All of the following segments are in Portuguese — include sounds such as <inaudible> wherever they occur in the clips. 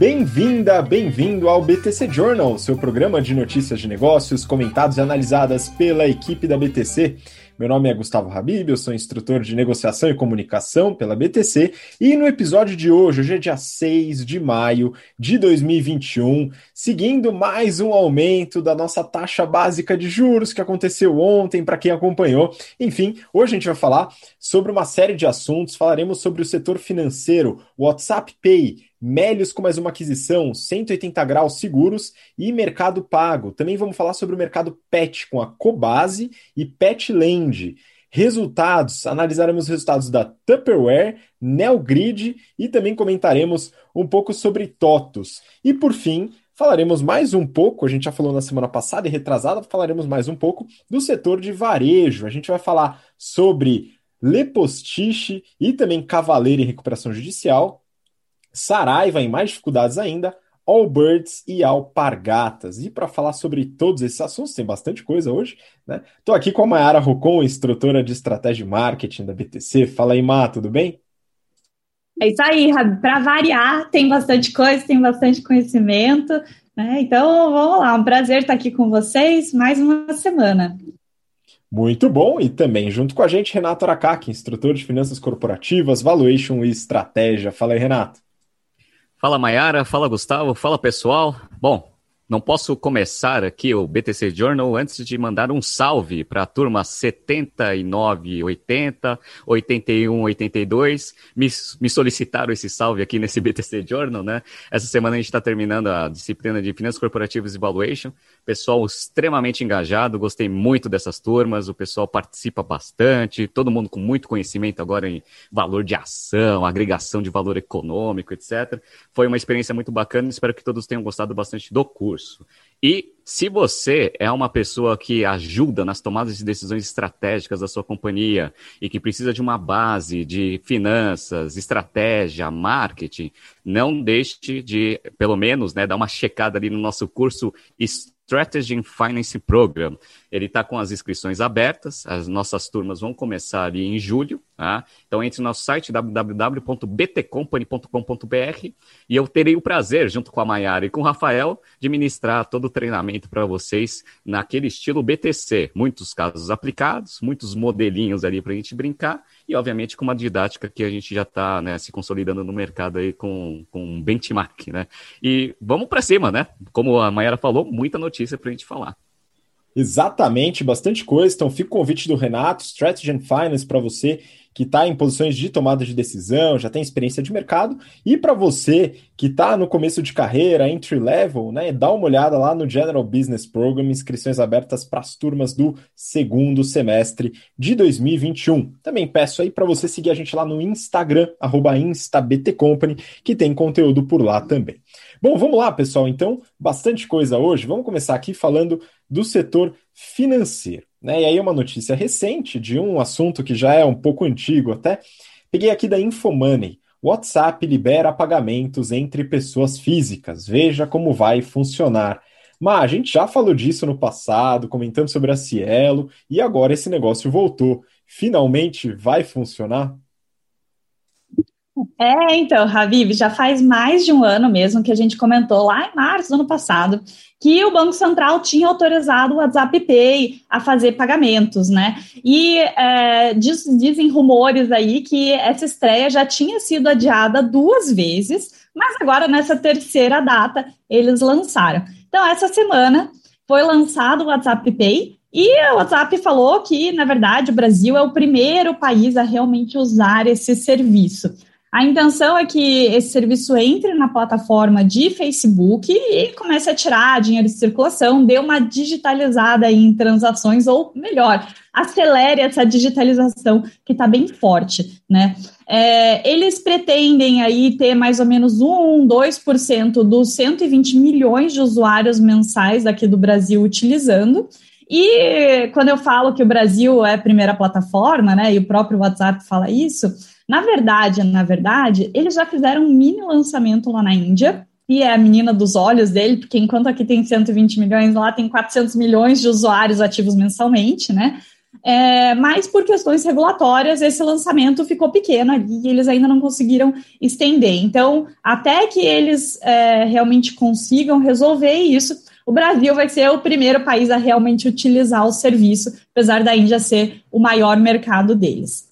Bem-vinda, bem-vindo ao BTC Journal, seu programa de notícias de negócios comentados e analisadas pela equipe da BTC. Meu nome é Gustavo Habib, eu sou instrutor de negociação e comunicação pela BTC e no episódio de hoje, hoje é dia 6 de maio de 2021, seguindo mais um aumento da nossa taxa básica de juros que aconteceu ontem para quem acompanhou. Enfim, hoje a gente vai falar sobre uma série de assuntos, falaremos sobre o setor financeiro, WhatsApp Pay, Melios com mais uma aquisição, 180 graus seguros e mercado pago. Também vamos falar sobre o mercado PET com a Cobase e Petland. Resultados, analisaremos os resultados da Tupperware, Nelgrid e também comentaremos um pouco sobre TOTUS. E por fim, falaremos mais um pouco, a gente já falou na semana passada e retrasada, falaremos mais um pouco do setor de varejo. A gente vai falar sobre Lepostiche e também Cavaleiro em Recuperação Judicial, Saraiva em mais dificuldades ainda, Allbirds e Alpargatas. E para falar sobre todos esses assuntos, tem bastante coisa hoje, né? Estou aqui com a Mayara Rocon, instrutora de estratégia e marketing da BTC. Fala aí, Má, tudo bem? É isso aí, para variar, tem bastante coisa, tem bastante conhecimento, né? Então, vamos lá, um prazer estar aqui com vocês mais uma semana. Muito bom, e também junto com a gente, Renato Aracaki, instrutor de finanças corporativas, valuation e estratégia. Fala aí, Renato. Fala Mayara, fala Gustavo, fala pessoal. Bom, não posso começar aqui o BTC Journal antes de mandar um salve para a turma 79, 80, 81, 82. Me, me solicitaram esse salve aqui nesse BTC Journal, né? Essa semana a gente está terminando a disciplina de Finanças Corporativas e Valuation. Pessoal extremamente engajado, gostei muito dessas turmas. O pessoal participa bastante, todo mundo com muito conhecimento agora em valor de ação, agregação de valor econômico, etc. Foi uma experiência muito bacana. Espero que todos tenham gostado bastante do curso curso. E se você é uma pessoa que ajuda nas tomadas de decisões estratégicas da sua companhia e que precisa de uma base de finanças, estratégia, marketing, não deixe de, pelo menos, né, dar uma checada ali no nosso curso Strategy and Finance Program. Ele está com as inscrições abertas, as nossas turmas vão começar ali em julho. Tá? Então entre no nosso site www.btcompany.com.br e eu terei o prazer, junto com a Mayara e com o Rafael, de ministrar todo o treinamento para vocês naquele estilo BTC. Muitos casos aplicados, muitos modelinhos ali para a gente brincar e, obviamente, com uma didática que a gente já está né, se consolidando no mercado aí com, com um benchmark. Né? E vamos para cima, né? Como a Mayara falou, muita notícia para a gente falar. Exatamente, bastante coisa. Então, fica o convite do Renato, Strategy and Finance, para você que está em posições de tomada de decisão, já tem experiência de mercado, e para você que está no começo de carreira, entry level, né, dá uma olhada lá no General Business Program, inscrições abertas para as turmas do segundo semestre de 2021. Também peço aí para você seguir a gente lá no Instagram, instabtcompany, que tem conteúdo por lá também. Bom, vamos lá, pessoal. Então, bastante coisa hoje. Vamos começar aqui falando do setor financeiro. Né? E aí, uma notícia recente de um assunto que já é um pouco antigo até. Peguei aqui da Infomoney. WhatsApp libera pagamentos entre pessoas físicas. Veja como vai funcionar. Mas a gente já falou disso no passado, comentando sobre a Cielo, e agora esse negócio voltou. Finalmente vai funcionar? É, então, Habib, já faz mais de um ano mesmo que a gente comentou lá em março do ano passado que o Banco Central tinha autorizado o WhatsApp Pay a fazer pagamentos, né? E é, diz, dizem rumores aí que essa estreia já tinha sido adiada duas vezes, mas agora nessa terceira data eles lançaram. Então, essa semana foi lançado o WhatsApp Pay e o WhatsApp falou que, na verdade, o Brasil é o primeiro país a realmente usar esse serviço. A intenção é que esse serviço entre na plataforma de Facebook e comece a tirar dinheiro de circulação, dê uma digitalizada em transações, ou melhor, acelere essa digitalização que está bem forte, né? É, eles pretendem aí ter mais ou menos 1, 2% dos 120 milhões de usuários mensais aqui do Brasil utilizando. E quando eu falo que o Brasil é a primeira plataforma, né, e o próprio WhatsApp fala isso, na verdade, na verdade, eles já fizeram um mini lançamento lá na Índia, e é a menina dos olhos dele, porque enquanto aqui tem 120 milhões, lá tem 400 milhões de usuários ativos mensalmente, né? é, mas por questões regulatórias, esse lançamento ficou pequeno ali e eles ainda não conseguiram estender. Então, até que eles é, realmente consigam resolver isso, o Brasil vai ser o primeiro país a realmente utilizar o serviço, apesar da Índia ser o maior mercado deles.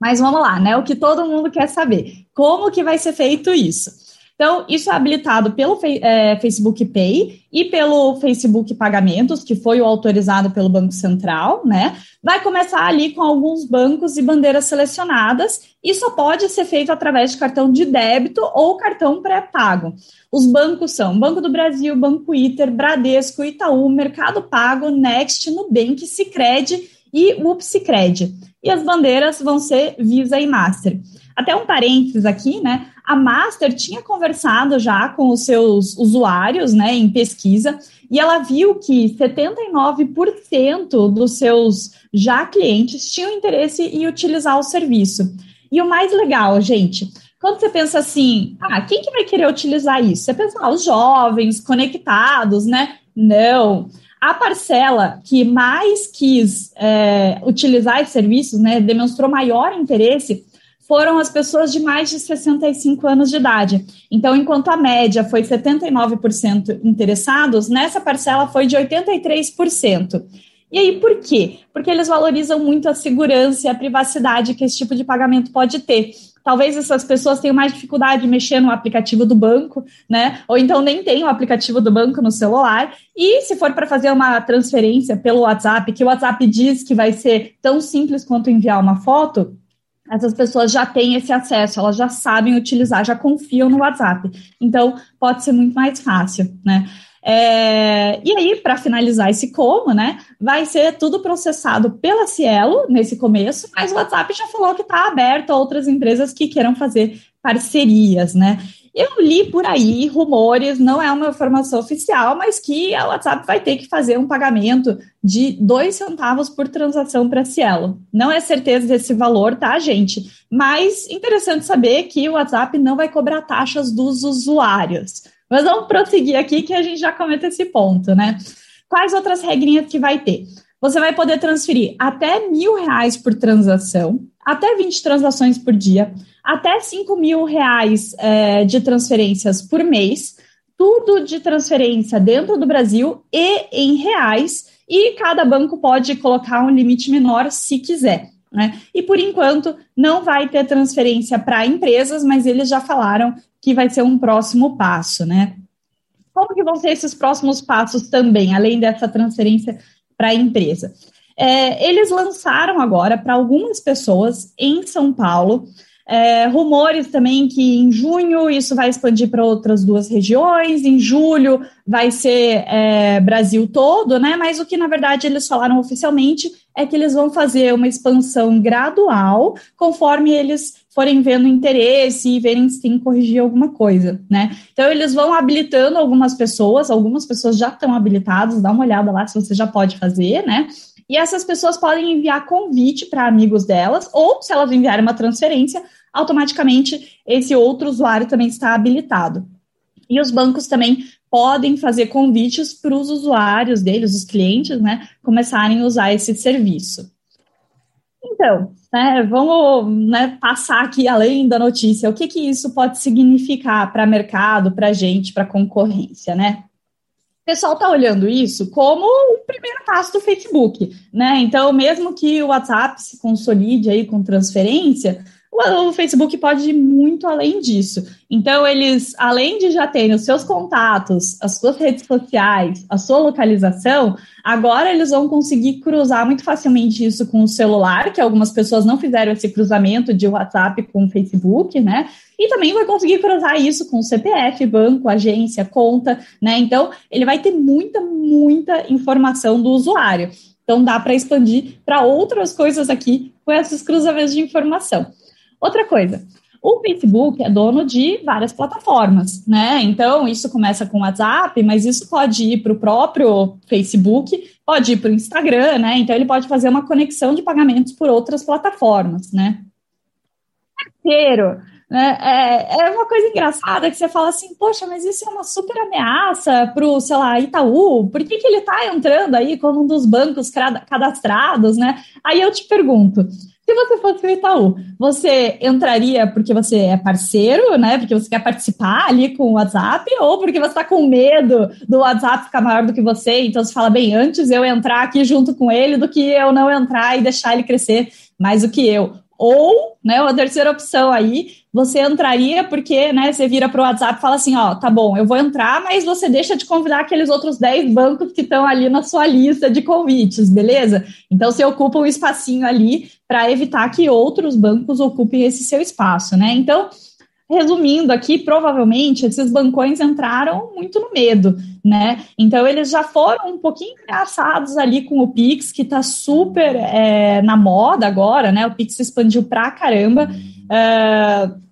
Mas vamos lá, né? O que todo mundo quer saber: como que vai ser feito isso? Então, isso é habilitado pelo é, Facebook Pay e pelo Facebook Pagamentos, que foi o autorizado pelo Banco Central, né? Vai começar ali com alguns bancos e bandeiras selecionadas e só pode ser feito através de cartão de débito ou cartão pré-pago. Os bancos são Banco do Brasil, Banco Iter, Bradesco, Itaú, Mercado Pago, Next, Nubank, Sicredi e Upsicredi. E as bandeiras vão ser Visa e Master. Até um parênteses aqui, né? A Master tinha conversado já com os seus usuários, né, em pesquisa, e ela viu que 79% dos seus já clientes tinham interesse em utilizar o serviço. E o mais legal, gente, quando você pensa assim, ah, quem que vai querer utilizar isso? Você pensa, ah, os jovens, conectados, né? Não. A parcela que mais quis é, utilizar esses serviços, né, demonstrou maior interesse, foram as pessoas de mais de 65 anos de idade. Então, enquanto a média foi 79% interessados, nessa parcela foi de 83%. E aí, por quê? Porque eles valorizam muito a segurança e a privacidade que esse tipo de pagamento pode ter. Talvez essas pessoas tenham mais dificuldade de mexer no aplicativo do banco, né? Ou então nem tem o aplicativo do banco no celular. E se for para fazer uma transferência pelo WhatsApp, que o WhatsApp diz que vai ser tão simples quanto enviar uma foto, essas pessoas já têm esse acesso, elas já sabem utilizar, já confiam no WhatsApp. Então, pode ser muito mais fácil, né? É, e aí, para finalizar esse como, né, vai ser tudo processado pela Cielo nesse começo, mas o WhatsApp já falou que está aberto a outras empresas que queiram fazer parcerias, né? Eu li por aí rumores, não é uma informação oficial, mas que a WhatsApp vai ter que fazer um pagamento de dois centavos por transação para a Cielo. Não é certeza desse valor, tá, gente? Mas interessante saber que o WhatsApp não vai cobrar taxas dos usuários. Mas vamos prosseguir aqui que a gente já comenta esse ponto, né? Quais outras regrinhas que vai ter? Você vai poder transferir até mil reais por transação, até 20 transações por dia, até 5 mil reais é, de transferências por mês, tudo de transferência dentro do Brasil e em reais, e cada banco pode colocar um limite menor se quiser. Né? E por enquanto não vai ter transferência para empresas, mas eles já falaram que vai ser um próximo passo, né? Como que vão ser esses próximos passos também, além dessa transferência para a empresa? É, eles lançaram agora para algumas pessoas em São Paulo é, rumores também que em junho isso vai expandir para outras duas regiões, em julho vai ser é, Brasil todo, né? Mas o que na verdade eles falaram oficialmente é que eles vão fazer uma expansão gradual conforme eles forem vendo interesse e verem se tem que corrigir alguma coisa, né? Então eles vão habilitando algumas pessoas, algumas pessoas já estão habilitadas, dá uma olhada lá se você já pode fazer, né? E essas pessoas podem enviar convite para amigos delas, ou se elas enviarem uma transferência, automaticamente esse outro usuário também está habilitado. E os bancos também podem fazer convites para os usuários deles, os clientes, né, começarem a usar esse serviço. Então, né, vamos né, passar aqui além da notícia, o que, que isso pode significar para mercado, para a gente, para a concorrência, né? O pessoal está olhando isso como o primeiro passo do Facebook, né? Então, mesmo que o WhatsApp se consolide aí com transferência, o Facebook pode ir muito além disso. Então, eles, além de já terem os seus contatos, as suas redes sociais, a sua localização, agora eles vão conseguir cruzar muito facilmente isso com o celular, que algumas pessoas não fizeram esse cruzamento de WhatsApp com o Facebook, né? E também vai conseguir cruzar isso com CPF, banco, agência, conta, né? Então, ele vai ter muita, muita informação do usuário. Então, dá para expandir para outras coisas aqui com esses cruzamentos de informação. Outra coisa, o Facebook é dono de várias plataformas, né? Então, isso começa com o WhatsApp, mas isso pode ir para o próprio Facebook, pode ir para o Instagram, né? Então, ele pode fazer uma conexão de pagamentos por outras plataformas, né? Terceiro, Né? É, é uma coisa engraçada que você fala assim, poxa, mas isso é uma super ameaça para o, sei lá, Itaú, por que, que ele está entrando aí como um dos bancos cadastrados, né? Aí eu te pergunto, se você fosse o Itaú, você entraria porque você é parceiro, né? Porque você quer participar ali com o WhatsApp, ou porque você está com medo do WhatsApp ficar maior do que você? Então você fala, bem, antes eu entrar aqui junto com ele do que eu não entrar e deixar ele crescer mais do que eu. Ou, né, uma terceira opção aí, você entraria porque, né, você vira para o WhatsApp e fala assim, ó, tá bom, eu vou entrar, mas você deixa de convidar aqueles outros 10 bancos que estão ali na sua lista de convites, beleza? Então, você ocupa um espacinho ali para evitar que outros bancos ocupem esse seu espaço, né? Então, resumindo aqui, provavelmente esses bancões entraram muito no medo, né? Então eles já foram um pouquinho engraçados ali com o Pix, que está super é, na moda agora, né? O Pix expandiu pra caramba. Uh,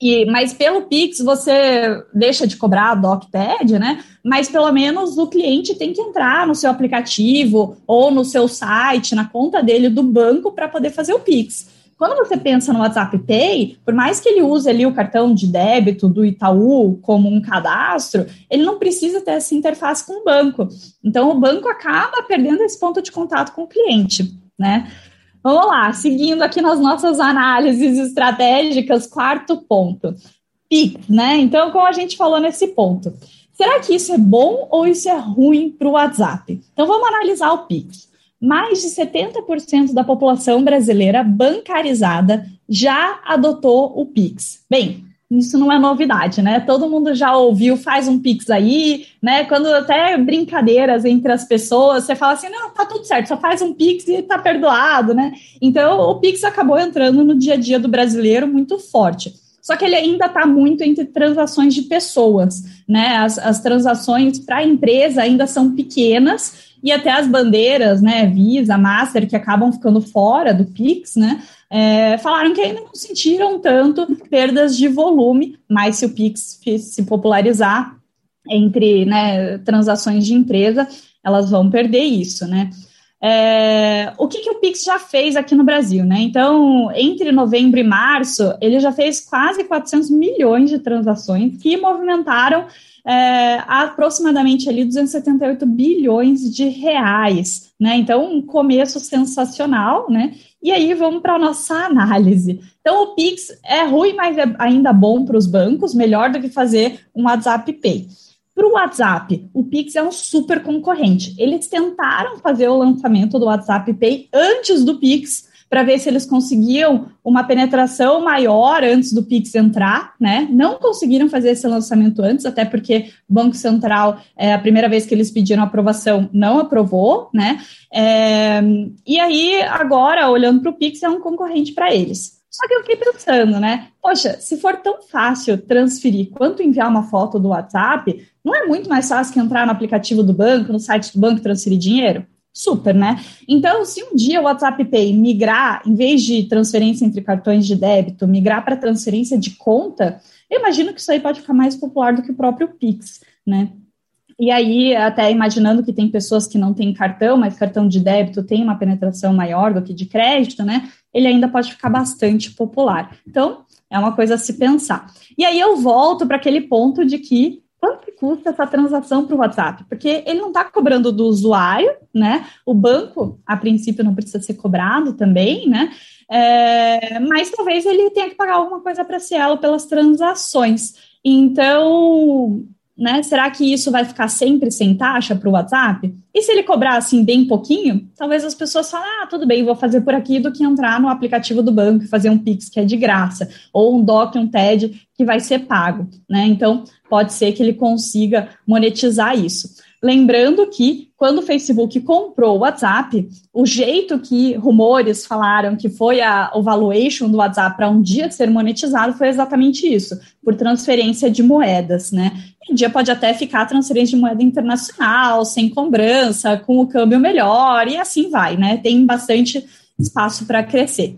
e, mas pelo Pix você deixa de cobrar a DocPad, né? Mas pelo menos o cliente tem que entrar no seu aplicativo ou no seu site, na conta dele do banco para poder fazer o Pix. Quando você pensa no WhatsApp Pay, por mais que ele use ali o cartão de débito do Itaú como um cadastro, ele não precisa ter essa interface com o banco. Então, o banco acaba perdendo esse ponto de contato com o cliente, né? Vamos lá, seguindo aqui nas nossas análises estratégicas, quarto ponto. Pix, né? Então, como a gente falou nesse ponto, será que isso é bom ou isso é ruim para o WhatsApp? Então, vamos analisar o Pix mais de 70% da população brasileira bancarizada já adotou o Pix. Bem, isso não é novidade, né? Todo mundo já ouviu, faz um Pix aí, né? Quando até brincadeiras entre as pessoas, você fala assim, não, tá tudo certo, só faz um Pix e tá perdoado, né? Então, o Pix acabou entrando no dia a dia do brasileiro muito forte. Só que ele ainda está muito entre transações de pessoas, né? As, as transações para a empresa ainda são pequenas e até as bandeiras, né, Visa, Master, que acabam ficando fora do Pix, né, é, falaram que ainda não sentiram tanto perdas de volume, mas se o Pix se popularizar entre né, transações de empresa, elas vão perder isso, né. É, o que, que o Pix já fez aqui no Brasil, né? Então, entre novembro e março, ele já fez quase 400 milhões de transações que movimentaram é, aproximadamente ali 278 bilhões de reais, né? Então, um começo sensacional, né? E aí vamos para a nossa análise. Então, o Pix é ruim, mas é ainda bom para os bancos, melhor do que fazer um WhatsApp Pay. Para o WhatsApp, o Pix é um super concorrente. Eles tentaram fazer o lançamento do WhatsApp Pay antes do Pix, para ver se eles conseguiam uma penetração maior antes do Pix entrar, né? Não conseguiram fazer esse lançamento antes, até porque o Banco Central, é, a primeira vez que eles pediram aprovação, não aprovou, né? É, e aí, agora, olhando para o Pix, é um concorrente para eles. Só que eu fiquei pensando, né? Poxa, se for tão fácil transferir quanto enviar uma foto do WhatsApp, não é muito mais fácil que entrar no aplicativo do banco, no site do banco, transferir dinheiro? Super, né? Então, se um dia o WhatsApp Pay migrar, em vez de transferência entre cartões de débito, migrar para transferência de conta, eu imagino que isso aí pode ficar mais popular do que o próprio Pix, né? E aí, até imaginando que tem pessoas que não têm cartão, mas cartão de débito tem uma penetração maior do que de crédito, né? Ele ainda pode ficar bastante popular. Então, é uma coisa a se pensar. E aí eu volto para aquele ponto de que custa essa transação para o WhatsApp? Porque ele não está cobrando do usuário, né? O banco, a princípio, não precisa ser cobrado também, né? É, mas talvez ele tenha que pagar alguma coisa para Cielo pelas transações. Então, né? Será que isso vai ficar sempre sem taxa para o WhatsApp? E se ele cobrar assim bem pouquinho, talvez as pessoas falem, ah, tudo bem, vou fazer por aqui do que entrar no aplicativo do banco e fazer um Pix que é de graça, ou um DOC, um TED que vai ser pago, né? Então, pode ser que ele consiga monetizar isso. Lembrando que quando o Facebook comprou o WhatsApp, o jeito que rumores falaram que foi a, o valuation do WhatsApp para um dia ser monetizado foi exatamente isso, por transferência de moedas, né? Um dia pode até ficar transferência de moeda internacional, sem cobrança, com o câmbio melhor, e assim vai, né? Tem bastante espaço para crescer.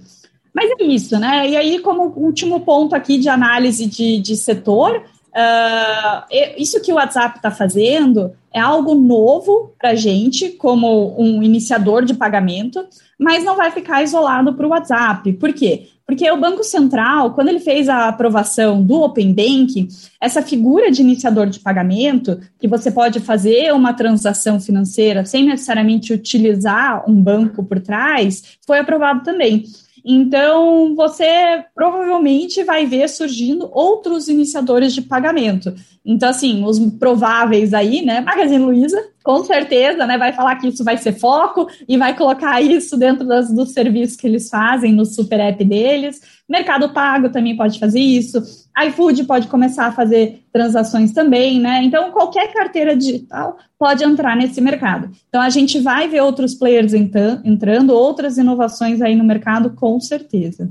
Mas é isso, né? E aí, como último ponto aqui de análise de, de setor, uh, isso que o WhatsApp está fazendo é algo novo para a gente, como um iniciador de pagamento, mas não vai ficar isolado para o WhatsApp. Por quê? Porque o Banco Central, quando ele fez a aprovação do Open Bank, essa figura de iniciador de pagamento, que você pode fazer uma transação financeira sem necessariamente utilizar um banco por trás, foi aprovado também. Então, você provavelmente vai ver surgindo outros iniciadores de pagamento. Então, assim, os prováveis aí, né? Magazine Luiza, com certeza, né? Vai falar que isso vai ser foco e vai colocar isso dentro das, dos serviços que eles fazem no super app deles. Mercado Pago também pode fazer isso. iFood pode começar a fazer transações também, né? Então, qualquer carteira digital pode entrar nesse mercado. Então, a gente vai ver outros players entrando, outras inovações aí no mercado, com certeza.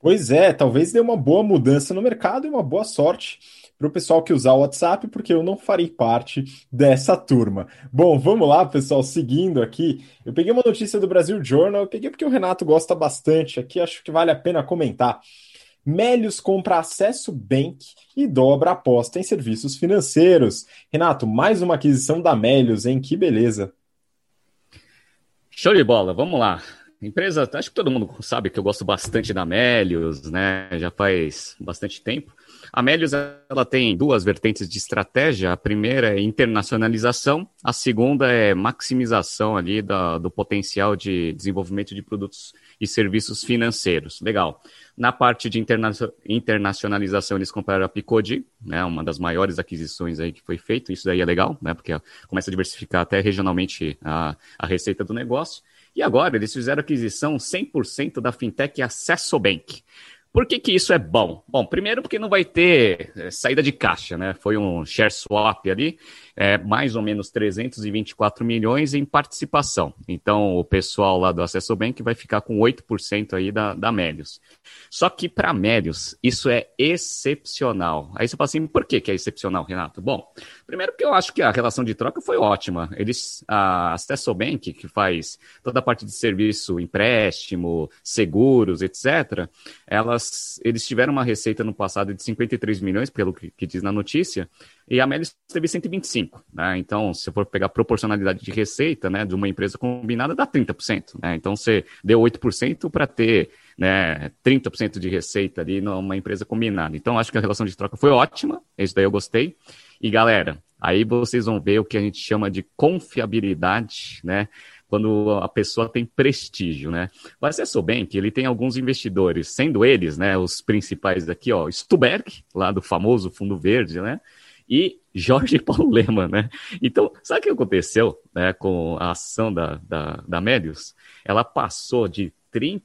Pois é, talvez dê uma boa mudança no mercado e uma boa sorte para o pessoal que usar o WhatsApp, porque eu não farei parte dessa turma. Bom, vamos lá, pessoal, seguindo aqui. Eu peguei uma notícia do Brasil Journal, eu peguei porque o Renato gosta bastante aqui, acho que vale a pena comentar. Melios compra acesso Bank e dobra aposta em serviços financeiros. Renato, mais uma aquisição da Melios, hein? Que beleza. Show de bola, vamos lá. Empresa, acho que todo mundo sabe que eu gosto bastante da Melios, né? Já faz bastante tempo. A Melius ela tem duas vertentes de estratégia. A primeira é internacionalização, a segunda é maximização ali da, do potencial de desenvolvimento de produtos e serviços financeiros. Legal. Na parte de interna internacionalização, eles compraram a Picodi, né, uma das maiores aquisições aí que foi feito. Isso daí é legal, né, porque começa a diversificar até regionalmente a, a receita do negócio. E agora eles fizeram aquisição 100% da fintech Acesso Bank. Por que, que isso é bom? Bom, primeiro porque não vai ter é, saída de caixa, né? Foi um share swap ali, é, mais ou menos 324 milhões em participação. Então, o pessoal lá do Acesso Bank vai ficar com 8% aí da, da Melius. Só que para Melius, isso é excepcional. Aí você fala assim, por que, que é excepcional, Renato? Bom, primeiro porque eu acho que a relação de troca foi ótima. Eles, a Acesso Bank, que faz toda a parte de serviço, empréstimo, seguros, etc., elas, eles tiveram uma receita no passado de 53 milhões, pelo que, que diz na notícia, e a Melis teve 125, né? Então, se for pegar proporcionalidade de receita, né, de uma empresa combinada, dá 30%, né? Então, você deu 8% para ter, né, 30% de receita ali numa empresa combinada. Então, acho que a relação de troca foi ótima, isso daí eu gostei. E, galera, aí vocês vão ver o que a gente chama de confiabilidade, né? Quando a pessoa tem prestígio, né? Mas você bem que ele tem alguns investidores, sendo eles, né, os principais daqui, ó, Stuberg, lá do famoso Fundo Verde, né? e Jorge <laughs> Paulo Lema, né? Então, sabe o que aconteceu né, com a ação da, da, da Medius? Ela passou de R$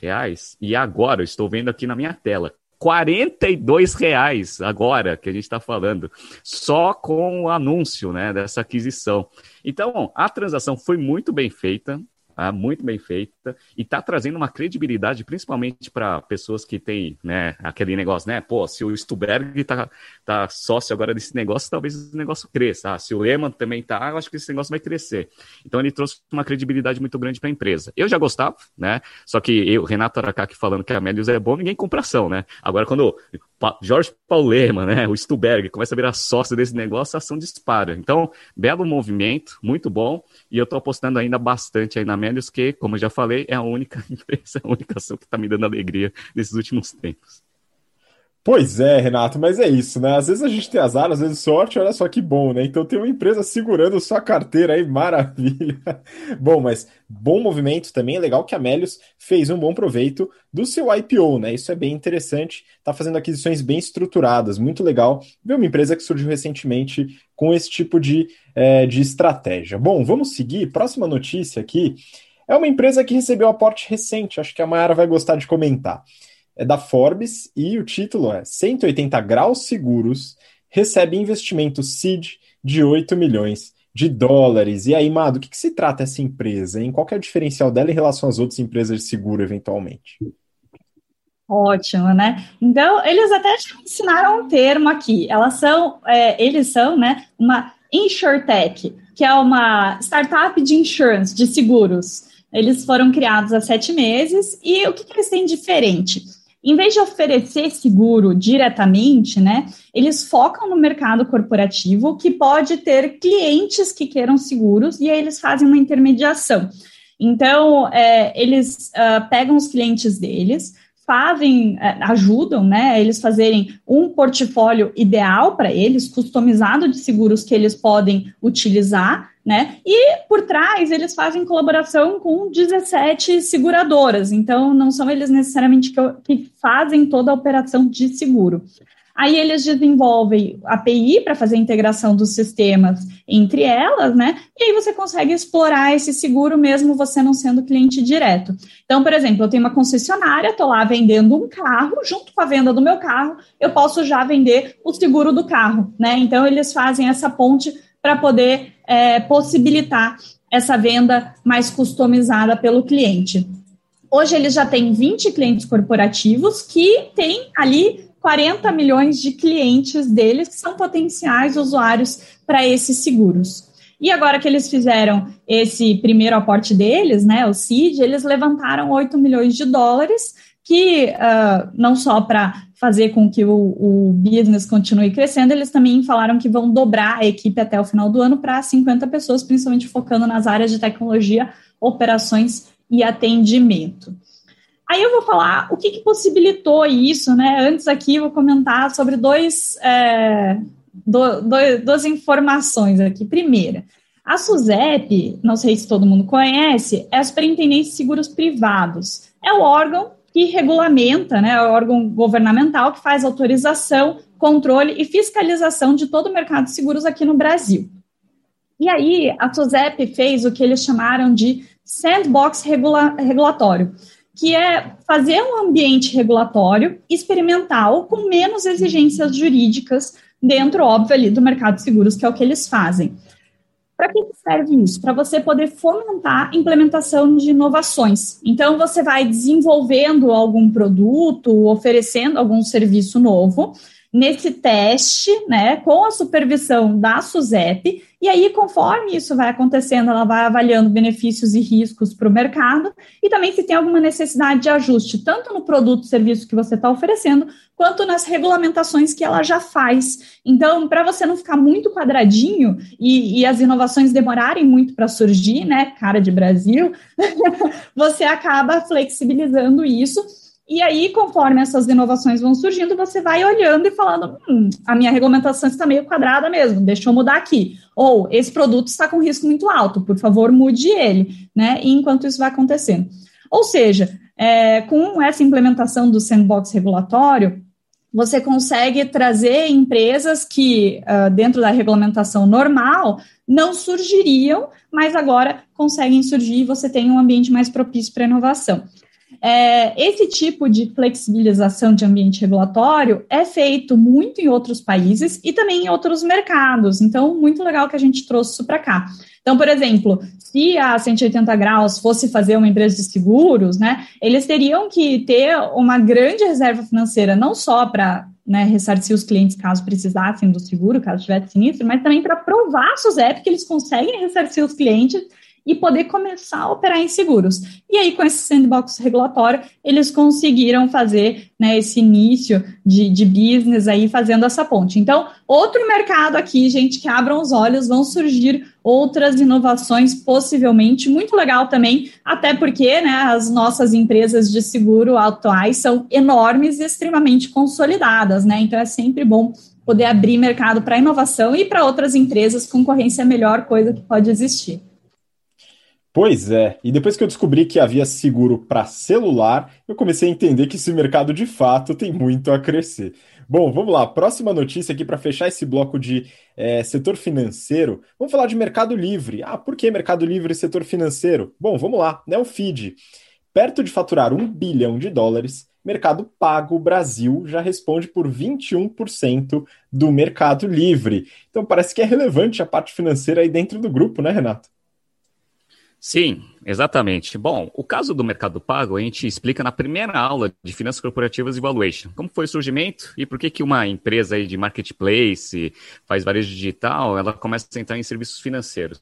reais e agora eu estou vendo aqui na minha tela, 42 reais agora que a gente está falando, só com o anúncio né, dessa aquisição. Então, a transação foi muito bem feita, tá? muito bem feita, e está trazendo uma credibilidade, principalmente para pessoas que têm né, aquele negócio, né? Pô, se o Stuberg está tá sócio agora desse negócio, talvez o negócio cresça. Ah, se o Lehman também está, eu acho que esse negócio vai crescer. Então ele trouxe uma credibilidade muito grande para a empresa. Eu já gostava, né? Só que eu, Renato Aracaki falando que a Melius é bom, ninguém compra ação, né? Agora, quando Jorge Paulema, né, o Stuberg, começa a virar sócio desse negócio, a ação dispara. Então, belo movimento, muito bom, e eu estou apostando ainda bastante aí na Melius, que, como já falei, é a única <laughs> empresa, a única ação que está me dando alegria nesses últimos tempos. Pois é, Renato, mas é isso, né? Às vezes a gente tem azar, às vezes sorte, olha só que bom, né? Então tem uma empresa segurando sua carteira aí, <laughs> maravilha. bom, mas bom movimento também, é legal que a Melius fez um bom proveito do seu IPO, né? Isso é bem interessante, tá fazendo aquisições bem estruturadas, muito legal ver uma empresa que surgiu recentemente com esse tipo de, é, de estratégia. Bom, vamos seguir, próxima notícia aqui é uma empresa que recebeu aporte recente, acho que a Mayara vai gostar de comentar é da Forbes e o título é 180 graus seguros recebe investimento seed de 8 milhões de dólares. E aí, Mado, o que, que se trata essa empresa? Em qual é o diferencial dela em relação às outras empresas de seguro, eventualmente? Ótimo, né? Então, eles até ensinaram um termo aqui. Elas são, é, eles são, né, uma InsurTech, que é uma startup de insurance, de seguros. Eles foram criados há sete meses e o que, que eles têm diferente? Em vez de oferecer seguro diretamente, né, eles focam no mercado corporativo, que pode ter clientes que queiram seguros, e aí eles fazem uma intermediação. Então, é, eles uh, pegam os clientes deles, fazem, é, ajudam, né, eles fazerem um portfólio ideal para eles, customizado de seguros que eles podem utilizar, né, e por trás eles fazem colaboração com 17 seguradoras, então não são eles necessariamente que fazem toda a operação de seguro. Aí eles desenvolvem API para fazer a integração dos sistemas entre elas, né? E aí você consegue explorar esse seguro mesmo você não sendo cliente direto. Então, por exemplo, eu tenho uma concessionária, estou lá vendendo um carro, junto com a venda do meu carro, eu posso já vender o seguro do carro, né? Então eles fazem essa ponte para poder é, possibilitar essa venda mais customizada pelo cliente. Hoje eles já têm 20 clientes corporativos que têm ali 40 milhões de clientes deles que são potenciais usuários para esses seguros. E agora que eles fizeram esse primeiro aporte deles, né, o CID, eles levantaram 8 milhões de dólares, que uh, não só para fazer com que o, o, business continue crescendo, eles também falaram que vão dobrar a equipe até o final do ano para 50 pessoas, principalmente focando nas áreas de tecnologia, operações e atendimento. Aí eu vou falar o que, que possibilitou isso, né? Antes aqui eu vou comentar sobre dois, é, do, duas informações aqui. Primeira, a SUSEP, não sei se todo mundo conhece, é a Superintendência de Seguros Privados. É o órgão que regulamenta, né, é o órgão governamental que faz autorização, controle e fiscalização de todo o mercado de seguros aqui no Brasil. E aí, a SUSEP fez o que eles chamaram de sandbox regula regulatório que é fazer um ambiente regulatório experimental com menos exigências jurídicas dentro, óbvio, ali do mercado de seguros, que é o que eles fazem. Para que serve isso? Para você poder fomentar a implementação de inovações. Então, você vai desenvolvendo algum produto, oferecendo algum serviço novo, nesse teste, né, com a supervisão da SUSEP, e aí, conforme isso vai acontecendo, ela vai avaliando benefícios e riscos para o mercado, e também se tem alguma necessidade de ajuste, tanto no produto ou serviço que você está oferecendo, quanto nas regulamentações que ela já faz. Então, para você não ficar muito quadradinho e, e as inovações demorarem muito para surgir, né, cara de Brasil, <laughs> você acaba flexibilizando isso e aí, conforme essas inovações vão surgindo, você vai olhando e falando: hum, a minha regulamentação está meio quadrada mesmo, deixa eu mudar aqui. Ou esse produto está com risco muito alto, por favor, mude ele, né? Enquanto isso vai acontecendo. Ou seja, é, com essa implementação do sandbox regulatório, você consegue trazer empresas que, uh, dentro da regulamentação normal, não surgiriam, mas agora conseguem surgir e você tem um ambiente mais propício para inovação. É, esse tipo de flexibilização de ambiente regulatório é feito muito em outros países e também em outros mercados. Então, muito legal que a gente trouxe isso para cá. Então, por exemplo, se a 180 graus fosse fazer uma empresa de seguros, né, eles teriam que ter uma grande reserva financeira, não só para né, ressarcir os clientes caso precisassem do seguro, caso tivesse sinistro, mas também para provar a SUSEP que eles conseguem ressarcir os clientes e poder começar a operar em seguros. E aí, com esse sandbox regulatório, eles conseguiram fazer né, esse início de, de business aí, fazendo essa ponte. Então, outro mercado aqui, gente, que abram os olhos, vão surgir outras inovações, possivelmente, muito legal também, até porque né, as nossas empresas de seguro atuais são enormes e extremamente consolidadas, né? Então, é sempre bom poder abrir mercado para inovação e para outras empresas, concorrência é a melhor coisa que pode existir. Pois é, e depois que eu descobri que havia seguro para celular, eu comecei a entender que esse mercado de fato tem muito a crescer. Bom, vamos lá, próxima notícia aqui para fechar esse bloco de é, setor financeiro. Vamos falar de Mercado Livre. Ah, por que Mercado Livre e setor financeiro? Bom, vamos lá, né? O. Perto de faturar um bilhão de dólares, Mercado Pago Brasil já responde por 21% do Mercado Livre. Então parece que é relevante a parte financeira aí dentro do grupo, né, Renato? Sim, exatamente. Bom, o caso do Mercado Pago a gente explica na primeira aula de Finanças Corporativas e Valuation. Como foi o surgimento e por que, que uma empresa aí de marketplace, faz varejo digital, ela começa a entrar em serviços financeiros.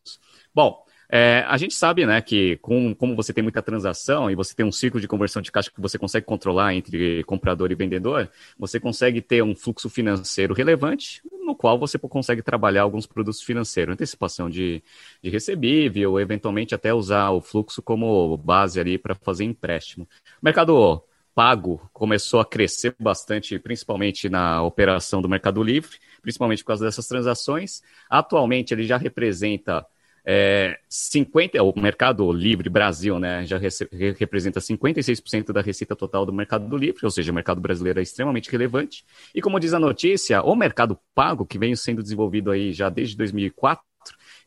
Bom, É, a gente sabe, né, que com, como você tem muita transação e você tem um ciclo de conversão de caixa que você consegue controlar entre comprador e vendedor, você consegue ter um fluxo financeiro relevante, no qual você consegue trabalhar alguns produtos financeiros, antecipação de, de recebível, eventualmente até usar o fluxo como base ali para fazer empréstimo. O mercado pago começou a crescer bastante, principalmente na operação do Mercado Livre, principalmente por causa dessas transações. Atualmente ele já representa é, 50, o Mercado Livre Brasil né, já representa 56% da receita total do Mercado Livre, ou seja, o mercado brasileiro é extremamente relevante. E como diz a notícia, o mercado pago, que vem sendo desenvolvido aí já desde 2004,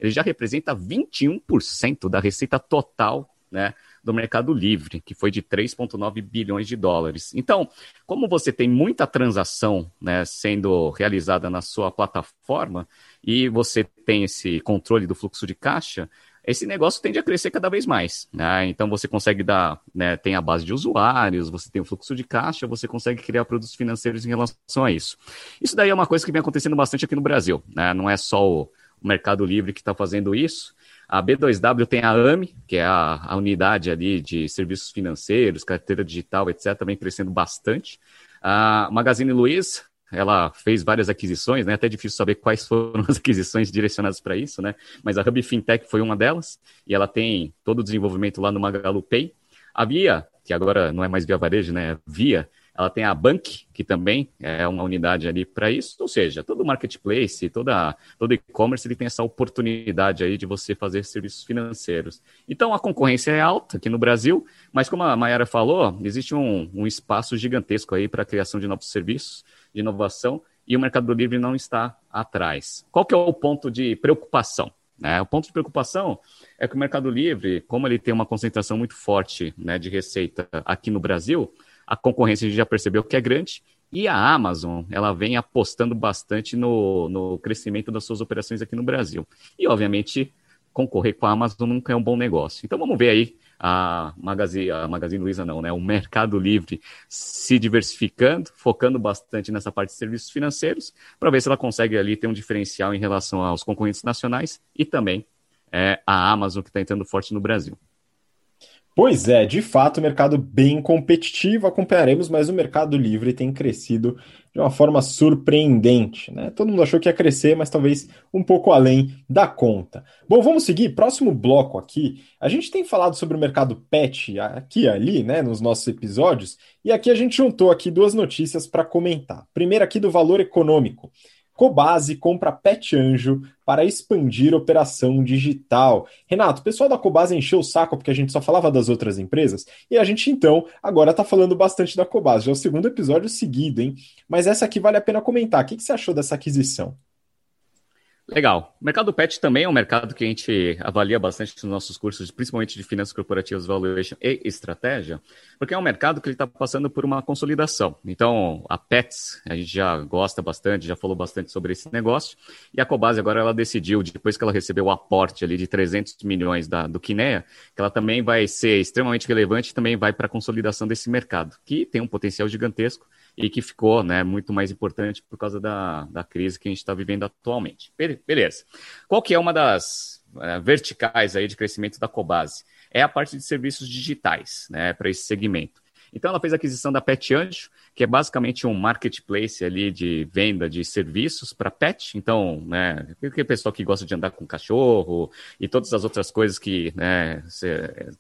ele já representa 21% da receita total né, do Mercado Livre, que foi de 3,9 bilhões de dólares. Então, como você tem muita transação né, sendo realizada na sua plataforma e você tem esse controle do fluxo de caixa, esse negócio tende a crescer cada vez mais. Né? Então você consegue dar, né, tem a base de usuários, você tem o fluxo de caixa, você consegue criar produtos financeiros em relação a isso. Isso daí é uma coisa que vem acontecendo bastante aqui no Brasil. Né? Não é só o Mercado Livre que está fazendo isso. A B2W tem a AMI, que é a, a, unidade ali de serviços financeiros, carteira digital, etc., também crescendo bastante. A Magazine Luiza, ela fez várias aquisições, né? Até difícil saber quais foram <laughs> as aquisições direcionadas para isso, né? Mas a Hub Fintech foi uma delas, e ela tem todo o desenvolvimento lá no Magalu Pay. A Via, que agora não é mais Via Varejo, né? Via, ela tem a Bank, que também é uma unidade ali para isso, ou seja, todo marketplace, toda, todo e-commerce, ele tem essa oportunidade aí de você fazer serviços financeiros. Então, a concorrência é alta aqui no Brasil, mas como a Mayara falou, existe um, um espaço gigantesco aí para a criação de novos serviços, de inovação, e o Mercado Livre não está atrás. Qual que é o ponto de preocupação? Né? O ponto de preocupação é que o Mercado Livre, como ele tem uma concentração muito forte né, de receita aqui no Brasil, a concorrência a gente já percebeu que é grande, e a Amazon, ela vem apostando bastante no, no crescimento das suas operações aqui no Brasil. E, obviamente, concorrer com a Amazon nunca é um bom negócio. Então, vamos ver aí a Magazine, a Magazine Luiza não, né? O Mercado Livre se diversificando, focando bastante nessa parte de serviços financeiros, para ver se ela consegue ali ter um diferencial em relação aos concorrentes nacionais e também é, a Amazon que está entrando forte no Brasil. Pois é, de fato, mercado bem competitivo, acompanharemos, mas o Mercado Livre tem crescido de uma forma surpreendente. Né? Todo mundo achou que ia crescer, mas talvez um pouco além da conta. Bom, vamos seguir. Próximo bloco aqui. A gente tem falado sobre o mercado pet aqui e ali, né, nos nossos episódios, e aqui a gente juntou aqui duas notícias para comentar. Primeiro aqui do valor econômico. Cobase compra Pet Anjo para expandir operação digital. Renato, o pessoal da Cobase encheu o saco porque a gente só falava das outras empresas e a gente então agora está falando bastante da Cobase. Já é o segundo episódio seguido, hein? Mas essa aqui vale a pena comentar. O que, que você achou dessa aquisição? Legal. O mercado pet também é um mercado que a gente avalia bastante nos nossos cursos, principalmente de finanças corporativas, valuation e estratégia, porque é um mercado que está passando por uma consolidação. Então, a Pets, a gente já gosta bastante, já falou bastante sobre esse negócio, e a Cobase agora ela decidiu, depois que ela recebeu o aporte ali de 300 milhões da, do Kinea, que ela também vai ser extremamente relevante e também vai para a consolidação desse mercado, que tem um potencial gigantesco e que ficou né, muito mais importante por causa da, da crise que a gente está vivendo atualmente. Beleza. Qual que é uma das uh, verticais aí de crescimento da Cobase? É a parte de serviços digitais né, para esse segmento. Então ela fez a aquisição da Pet Anjo, que é basicamente um marketplace ali de venda de serviços para pet. Então, né, que pessoal que gosta de andar com cachorro e todas as outras coisas que né,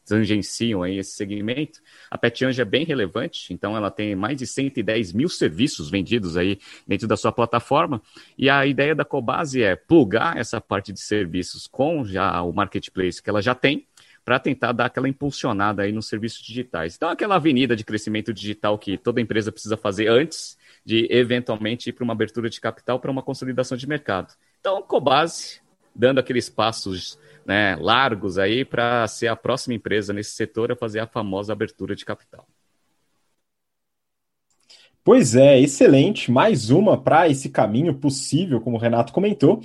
tangenciam aí esse segmento. A Pet Anjo é bem relevante, então ela tem mais de 110 mil serviços vendidos aí dentro da sua plataforma. E a ideia da Cobase é plugar essa parte de serviços com já o marketplace que ela já tem para tentar dar aquela impulsionada aí nos serviços digitais. Então, aquela avenida de crescimento digital que toda empresa precisa fazer antes de eventualmente ir para uma abertura de capital para uma consolidação de mercado. Então, Cobase dando aqueles passos né, largos aí para ser a próxima empresa nesse setor a fazer a famosa abertura de capital. Pois é, excelente. Mais uma para esse caminho possível, como o Renato comentou.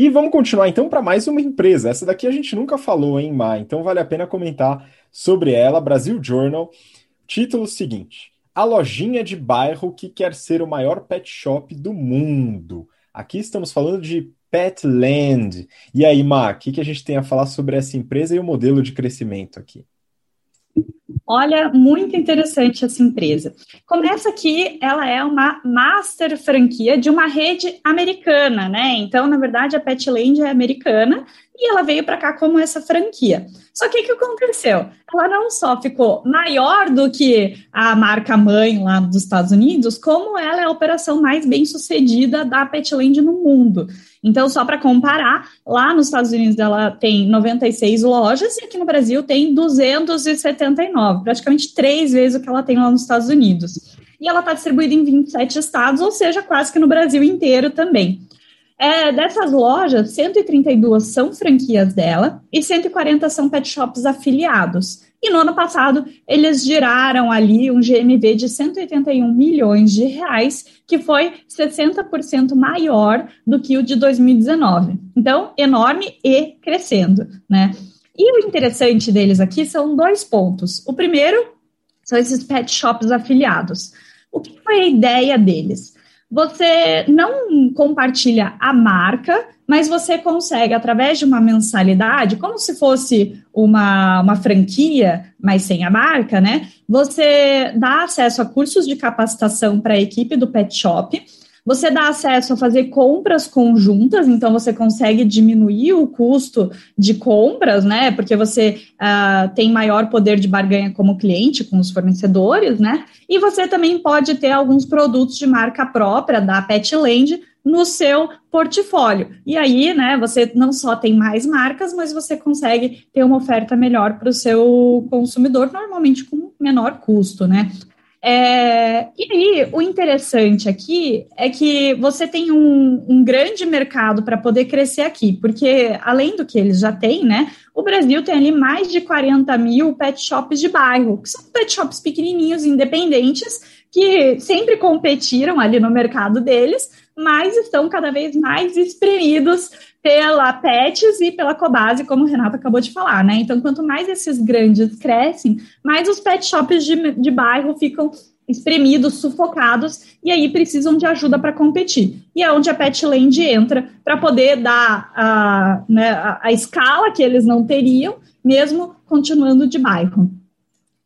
E vamos continuar então para mais uma empresa. Essa daqui a gente nunca falou, em Má, então vale a pena comentar sobre ela, Brasil Journal. Título seguinte: A lojinha de bairro que quer ser o maior pet shop do mundo. Aqui estamos falando de Petland. E aí, Ma, o que, que a gente tem a falar sobre essa empresa e o modelo de crescimento aqui? Olha, muito interessante essa empresa. Começa que ela é uma master franquia de uma rede americana, né? Então, na verdade, a Petland é americana e ela veio para cá como essa franquia. Só que o que aconteceu? Ela não só ficou maior do que a marca mãe lá dos Estados Unidos, como ela é a operação mais bem sucedida da Petland no mundo. Então, só para comparar, lá nos Estados Unidos ela tem 96 lojas e aqui no Brasil tem 279, praticamente três vezes o que ela tem lá nos Estados Unidos. E ela está distribuída em 27 estados, ou seja, quase que no Brasil inteiro também. É, dessas lojas, 132 são franquias dela e 140 são pet shops afiliados. E no ano passado, eles giraram ali um GMV de 181 milhões de reais, que foi 60% maior do que o de 2019. Então, enorme e crescendo, né? E o interessante deles aqui são dois pontos. O primeiro são esses pet shops afiliados. O que foi a ideia deles? você não compartilha a marca, mas você consegue, através de uma mensalidade, como se fosse uma, uma franquia, mas sem a marca, né? Você dá acesso a cursos de capacitação para a equipe do pet shop você dá acesso a fazer compras conjuntas, então você consegue diminuir o custo de compras, né? Porque você uh, tem maior poder de barganha como cliente com os fornecedores, né? E você também pode ter alguns produtos de marca própria da Petland no seu portfólio. E aí, né, você não só tem mais marcas, mas você consegue ter uma oferta melhor para o seu consumidor, normalmente com menor custo, né? É, e aí, o interessante aqui é que você tem um, um grande mercado para poder crescer aqui, porque além do que eles já têm, né? O Brasil tem ali mais de 40 mil pet shops de bairro, que são pet shops pequenininhos, independentes, que sempre competiram ali no mercado deles, mas estão cada vez mais espremidos pela Pets e pela Cobase, como o Renato acabou de falar, né? Então, quanto mais esses grandes crescem, mais os pet shops de, de bairro ficam espremidos, sufocados, e aí precisam de ajuda para competir. E é onde a Petland entra para poder dar a, né, a, a escala que eles não teriam, mesmo continuando de bairro.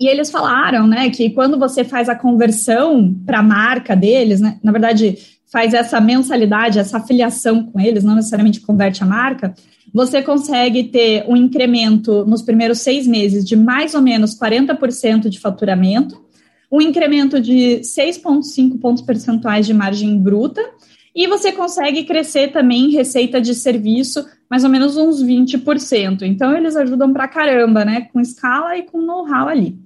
E eles falaram, né, que quando você faz a conversão para a marca deles, né, na verdade, faz essa mensalidade, essa afiliação com eles, não necessariamente converte a marca, você consegue ter um incremento nos primeiros seis meses de mais ou menos 40% de faturamento, um incremento de 6,5 pontos percentuais de margem bruta, e você consegue crescer também receita de serviço mais ou menos uns 20%. Então, eles ajudam pra caramba, né? Com escala e com know-how ali.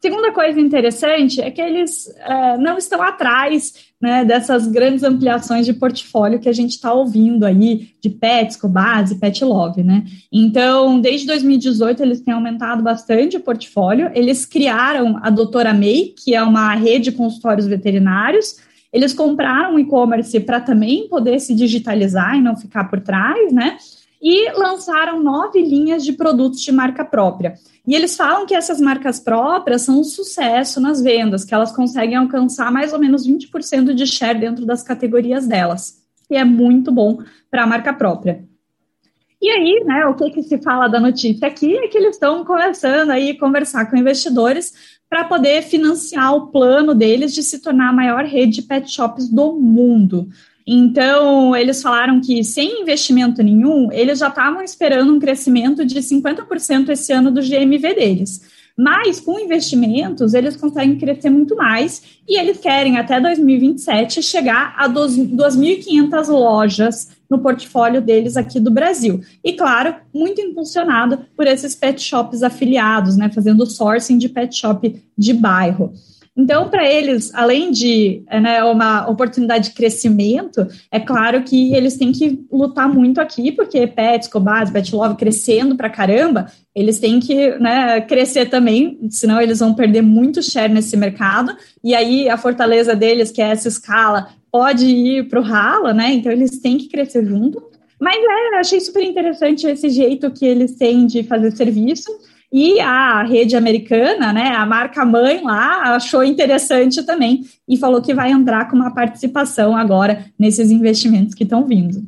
Segunda coisa interessante é que eles é, não estão atrás né, dessas grandes ampliações de portfólio que a gente está ouvindo aí, de Pets, Cobase, Pet Love, né? Então, desde 2018, eles têm aumentado bastante o portfólio. Eles criaram a Doutora May, que é uma rede de consultórios veterinários. Eles compraram e-commerce para também poder se digitalizar e não ficar por trás, né? E lançaram nove linhas de produtos de marca própria. E eles falam que essas marcas próprias são um sucesso nas vendas, que elas conseguem alcançar mais ou menos 20% de share dentro das categorias delas, e é muito bom para a marca própria. E aí, né, o que, que se fala da notícia aqui é que eles estão começando aí conversar com investidores para poder financiar o plano deles de se tornar a maior rede de pet shops do mundo. Então, eles falaram que sem investimento nenhum, eles já estavam esperando um crescimento de 50% esse ano do GMV deles. Mas com investimentos, eles conseguem crescer muito mais e eles querem até 2027 chegar a 2.500 lojas no portfólio deles aqui do Brasil. E claro, muito impulsionado por esses pet shops afiliados, né, fazendo sourcing de pet shop de bairro. Então, para eles, além de né, uma oportunidade de crescimento, é claro que eles têm que lutar muito aqui, porque Pets, Cobas, Pet Love crescendo para caramba, eles têm que né, crescer também, senão eles vão perder muito share nesse mercado, e aí a fortaleza deles, que é essa escala, pode ir para o rala, né? Então eles têm que crescer junto. Mas é, achei super interessante esse jeito que eles têm de fazer serviço. E a rede americana, né, a marca mãe lá, achou interessante também e falou que vai entrar com uma participação agora nesses investimentos que estão vindo.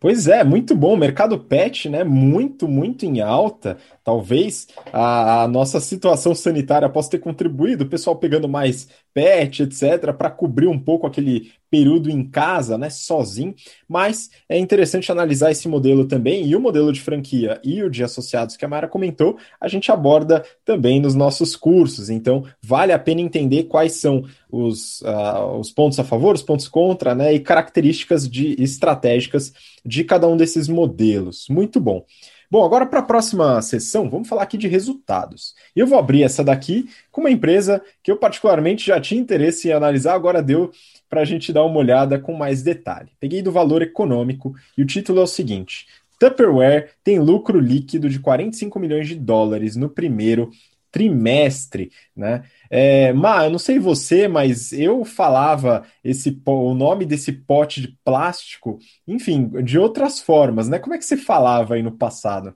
Pois é, muito bom. O mercado pet, né? Muito, muito em alta. Talvez a, a nossa situação sanitária possa ter contribuído, o pessoal pegando mais pet, etc., para cobrir um pouco aquele período em casa, né? Sozinho. Mas é interessante analisar esse modelo também, e o modelo de franquia e o de associados que a Mara comentou, a gente aborda também nos nossos cursos. Então, vale a pena entender quais são os, uh, os pontos a favor, os pontos contra, né? E características de estratégicas de cada um desses modelos. Muito bom. Bom, agora para a próxima sessão, vamos falar aqui de resultados. Eu vou abrir essa daqui com uma empresa que eu particularmente já tinha interesse em analisar, agora deu para a gente dar uma olhada com mais detalhe. Peguei do valor econômico e o título é o seguinte: Tupperware tem lucro líquido de 45 milhões de dólares no primeiro trimestre, né? É, Má, eu não sei você, mas eu falava esse o nome desse pote de plástico, enfim, de outras formas, né? Como é que você falava aí no passado?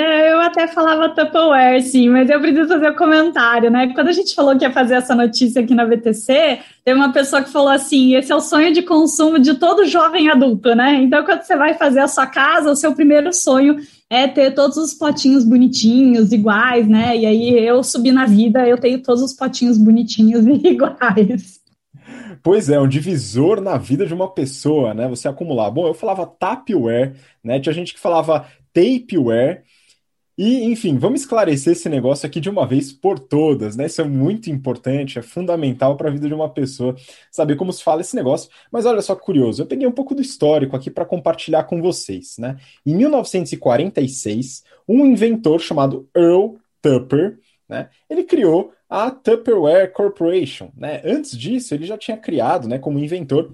Eu até falava Tupperware, sim, mas eu preciso fazer o um comentário, né? Quando a gente falou que ia fazer essa notícia aqui na VTC, teve uma pessoa que falou assim: esse é o sonho de consumo de todo jovem adulto, né? Então, quando você vai fazer a sua casa, o seu primeiro sonho é ter todos os potinhos bonitinhos, iguais, né? E aí eu subi na vida, eu tenho todos os potinhos bonitinhos <laughs> e iguais. Pois é, um divisor na vida de uma pessoa, né? Você acumular. Bom, eu falava tapware, né? Tinha gente que falava tapeware. E, enfim, vamos esclarecer esse negócio aqui de uma vez por todas, né? Isso é muito importante, é fundamental para a vida de uma pessoa saber como se fala esse negócio. Mas olha só que curioso, eu peguei um pouco do histórico aqui para compartilhar com vocês, né? Em 1946, um inventor chamado Earl Tupper, né? Ele criou a Tupperware Corporation, né? Antes disso, ele já tinha criado, né, como inventor,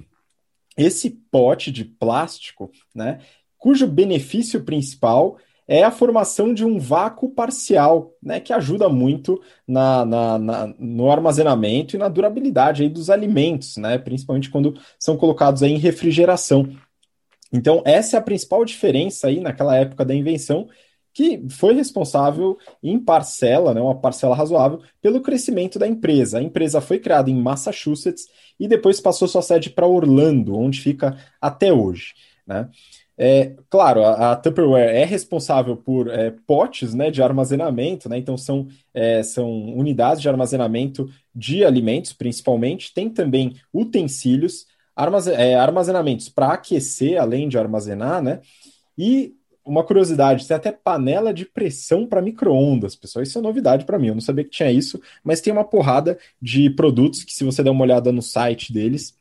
esse pote de plástico, né? Cujo benefício principal é a formação de um vácuo parcial, né, que ajuda muito na, na, na, no armazenamento e na durabilidade aí dos alimentos, né, principalmente quando são colocados aí em refrigeração. Então, essa é a principal diferença aí naquela época da invenção, que foi responsável em parcela, né, uma parcela razoável, pelo crescimento da empresa. A empresa foi criada em Massachusetts e depois passou sua sede para Orlando, onde fica até hoje. Né? É, claro, a, a, Tupperware é responsável por é, potes né, de armazenamento, né, então são, é, são unidades de armazenamento de alimentos, principalmente. Tem também utensílios, armazen é, armazenamentos para aquecer, além de armazenar, né? E uma curiosidade, tem até panela de pressão para micro-ondas, pessoal. Isso é novidade para mim, eu não sabia que tinha isso, mas tem uma porrada de produtos que, se você der uma olhada no site deles,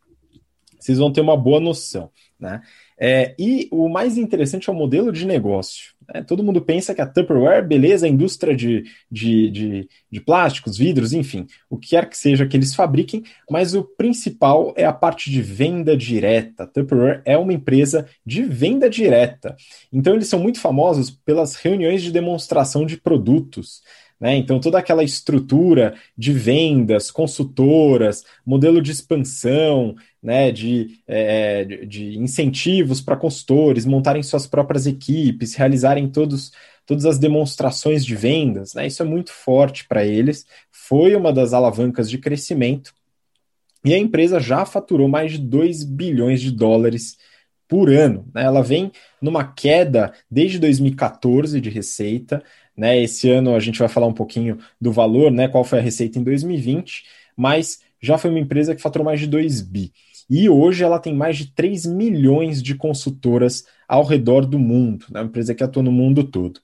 vocês vão ter uma boa noção, né? É, e o mais interessante é o modelo de negócio. Né? Todo mundo pensa que a Tupperware, beleza, a indústria de, de, de, de, plásticos, vidros, enfim, o que quer que seja que eles fabriquem, mas o principal é a parte de venda direta. A Tupperware é uma empresa de venda direta. Então, eles são muito famosos pelas reuniões de demonstração de produtos. Né? Então, toda aquela estrutura de vendas, consultoras, modelo de expansão, né, de, é, de incentivos para consultores montarem suas próprias equipes, realizarem todos, todas as demonstrações de vendas. Né? Isso é muito forte para eles. Foi uma das alavancas de crescimento. E a empresa já faturou mais de 2 bilhões de dólares por ano. Né? Ela vem numa queda desde 2014 de receita. Né? Esse ano a gente vai falar um pouquinho do valor, né? qual foi a receita em 2020, mas já foi uma empresa que faturou mais de 2 bi. E hoje ela tem mais de 3 milhões de consultoras ao redor do mundo, né? uma empresa que atua no mundo todo.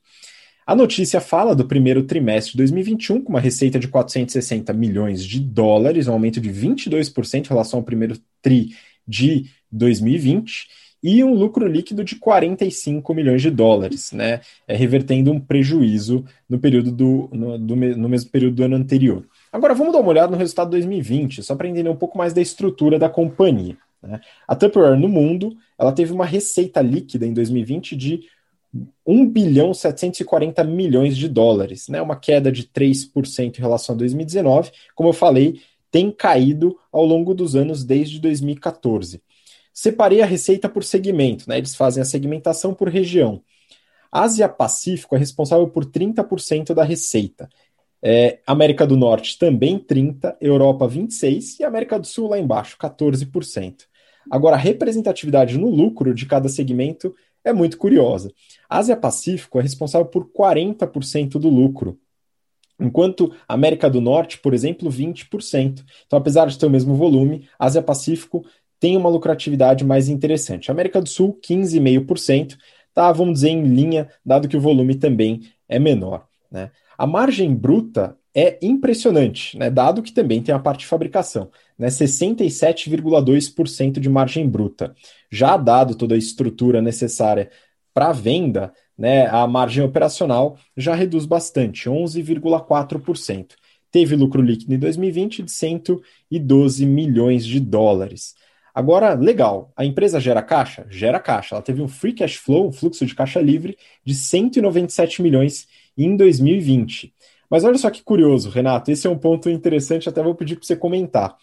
A notícia fala do primeiro trimestre de 2021, com uma receita de 460 milhões de dólares, um aumento de 22% em relação ao primeiro TRI de 2020 e um lucro líquido de 45 milhões de dólares, né, é, revertendo um prejuízo no período do, no, do, no mesmo período do ano anterior. Agora vamos dar uma olhada no resultado de 2020, só para entender um pouco mais da estrutura da companhia. Né? A Tupperware no mundo, ela teve uma receita líquida em 2020 de 1 bilhão 740 milhões de dólares, né? Uma queda de 3% em relação a 2019. Como eu falei, tem caído ao longo dos anos desde 2014. Separei a receita por segmento, né? Eles fazem a segmentação por região. Ásia-Pacífico é responsável por 30% da receita. É, América do Norte também 30%, Europa 26% e América do Sul lá embaixo, 14%. Agora, a representatividade no lucro de cada segmento é muito curiosa. A Ásia Pacífico é responsável por 40% do lucro, enquanto América do Norte, por exemplo, 20%. Então, apesar de ter o mesmo volume, a Ásia Pacífico tem uma lucratividade mais interessante. América do Sul, 15,5%, tá, vamos dizer, em linha, dado que o volume também é menor. Né? A margem bruta é impressionante, né, dado que também tem a parte de fabricação, né, 67,2% de margem bruta. Já dado toda a estrutura necessária para venda, né, a margem operacional já reduz bastante, 11,4%. Teve lucro líquido em 2020 de 112 milhões de dólares. Agora, legal, a empresa gera caixa? Gera caixa. Ela teve um free cash flow, um fluxo de caixa livre, de 197 milhões em 2020. Mas olha só que curioso, Renato, esse é um ponto interessante, até vou pedir para você comentar.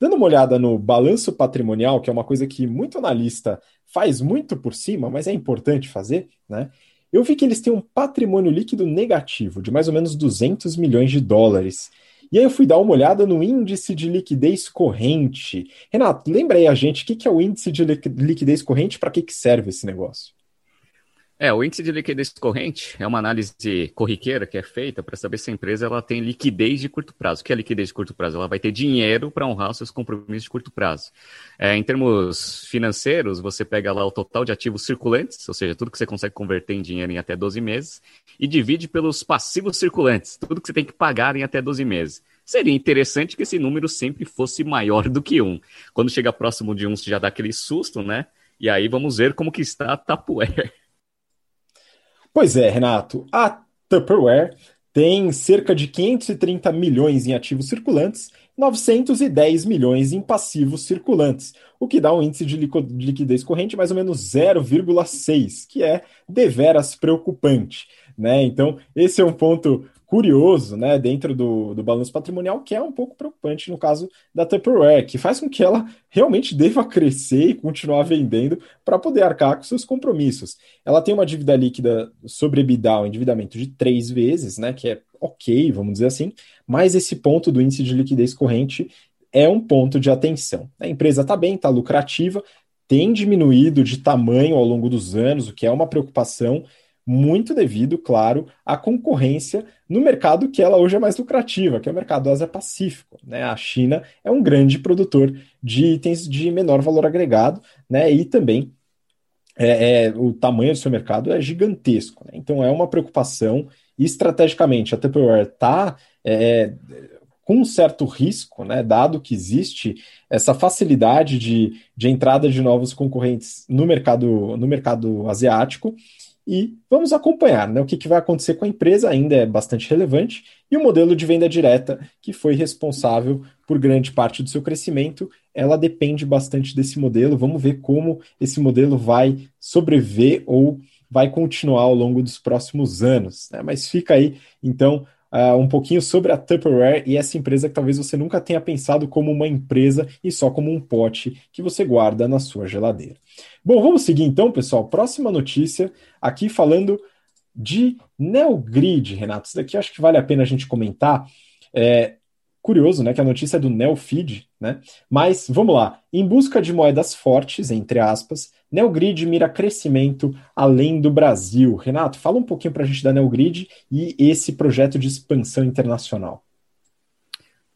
Dando uma olhada no balanço patrimonial, que é uma coisa que muito analista faz muito por cima, mas é importante fazer, né? Eu vi que eles têm um patrimônio líquido negativo de mais ou menos 200 milhões de dólares. E aí eu fui dar uma olhada no índice de liquidez corrente. Renato, lembra aí a gente o que é o índice de liquidez corrente, para que, que serve esse negócio? É, o índice de liquidez corrente é uma análise corriqueira que é feita para saber se a empresa ela tem liquidez de curto prazo. O que é liquidez de curto prazo? Ela vai ter dinheiro para honrar seus compromissos de curto prazo. É, em termos financeiros, você pega lá o total de ativos circulantes, ou seja, tudo que você consegue converter em dinheiro em até 12 meses, e divide pelos passivos circulantes, tudo que você tem que pagar em até 12 meses. Seria interessante que esse número sempre fosse maior do que um. Quando chega próximo de um, você já dá aquele susto, né? E aí vamos ver como que está a Tupperware. Pois é, Renato. A Tupperware tem cerca de 530 milhões em ativos circulantes, 910 milhões em passivos circulantes, o que dá um índice de liquidez corrente mais ou menos 0,6, que é deveras preocupante. Né? Então, esse é um ponto curioso, né, dentro do, do balanço patrimonial, que é um pouco preocupante no caso da Tupperware, que faz com que ela realmente deva crescer e continuar vendendo para poder arcar com seus compromissos. Ela tem uma dívida líquida sobre EBITDA, um endividamento de três vezes, né, que é ok, vamos dizer assim, mas esse ponto do índice de liquidez corrente é um ponto de atenção. A empresa está bem, está lucrativa, tem diminuído de tamanho ao longo dos anos, o que é uma preocupação, muito devido, claro, à concorrência no mercado que ela hoje é mais lucrativa, que é o mercado Ásia-Pacífico. Né? A China é um grande produtor de itens de menor valor agregado, né? e também é, é, o tamanho do seu mercado é gigantesco. Né? Então é uma preocupação, estrategicamente a Tupperware está é, com um certo risco, né, dado que existe essa facilidade de, de entrada de novos concorrentes no mercado, no mercado asiático, e vamos acompanhar né, o que, que, vai acontecer com a empresa, ainda é bastante relevante, e o modelo de venda direta, que foi responsável por grande parte do seu crescimento, ela depende bastante desse modelo. Vamos ver como esse modelo vai sobreviver ou vai continuar ao longo dos próximos anos. Né? Mas fica aí, então, uh, um pouquinho sobre a Tupperware e essa empresa que talvez você nunca tenha pensado como uma empresa e só como um pote que você guarda na sua geladeira. Bom, vamos seguir então, pessoal. Próxima notícia, aqui falando de NeoGrid, Renato. Isso daqui acho que vale a pena a gente comentar. É, curioso, né, que a notícia é do NeoFeed, né? Mas vamos lá. Em busca de moedas fortes, entre aspas, NeoGrid mira crescimento além do Brasil. Renato, fala um pouquinho para a gente da NeoGrid e esse projeto de expansão internacional.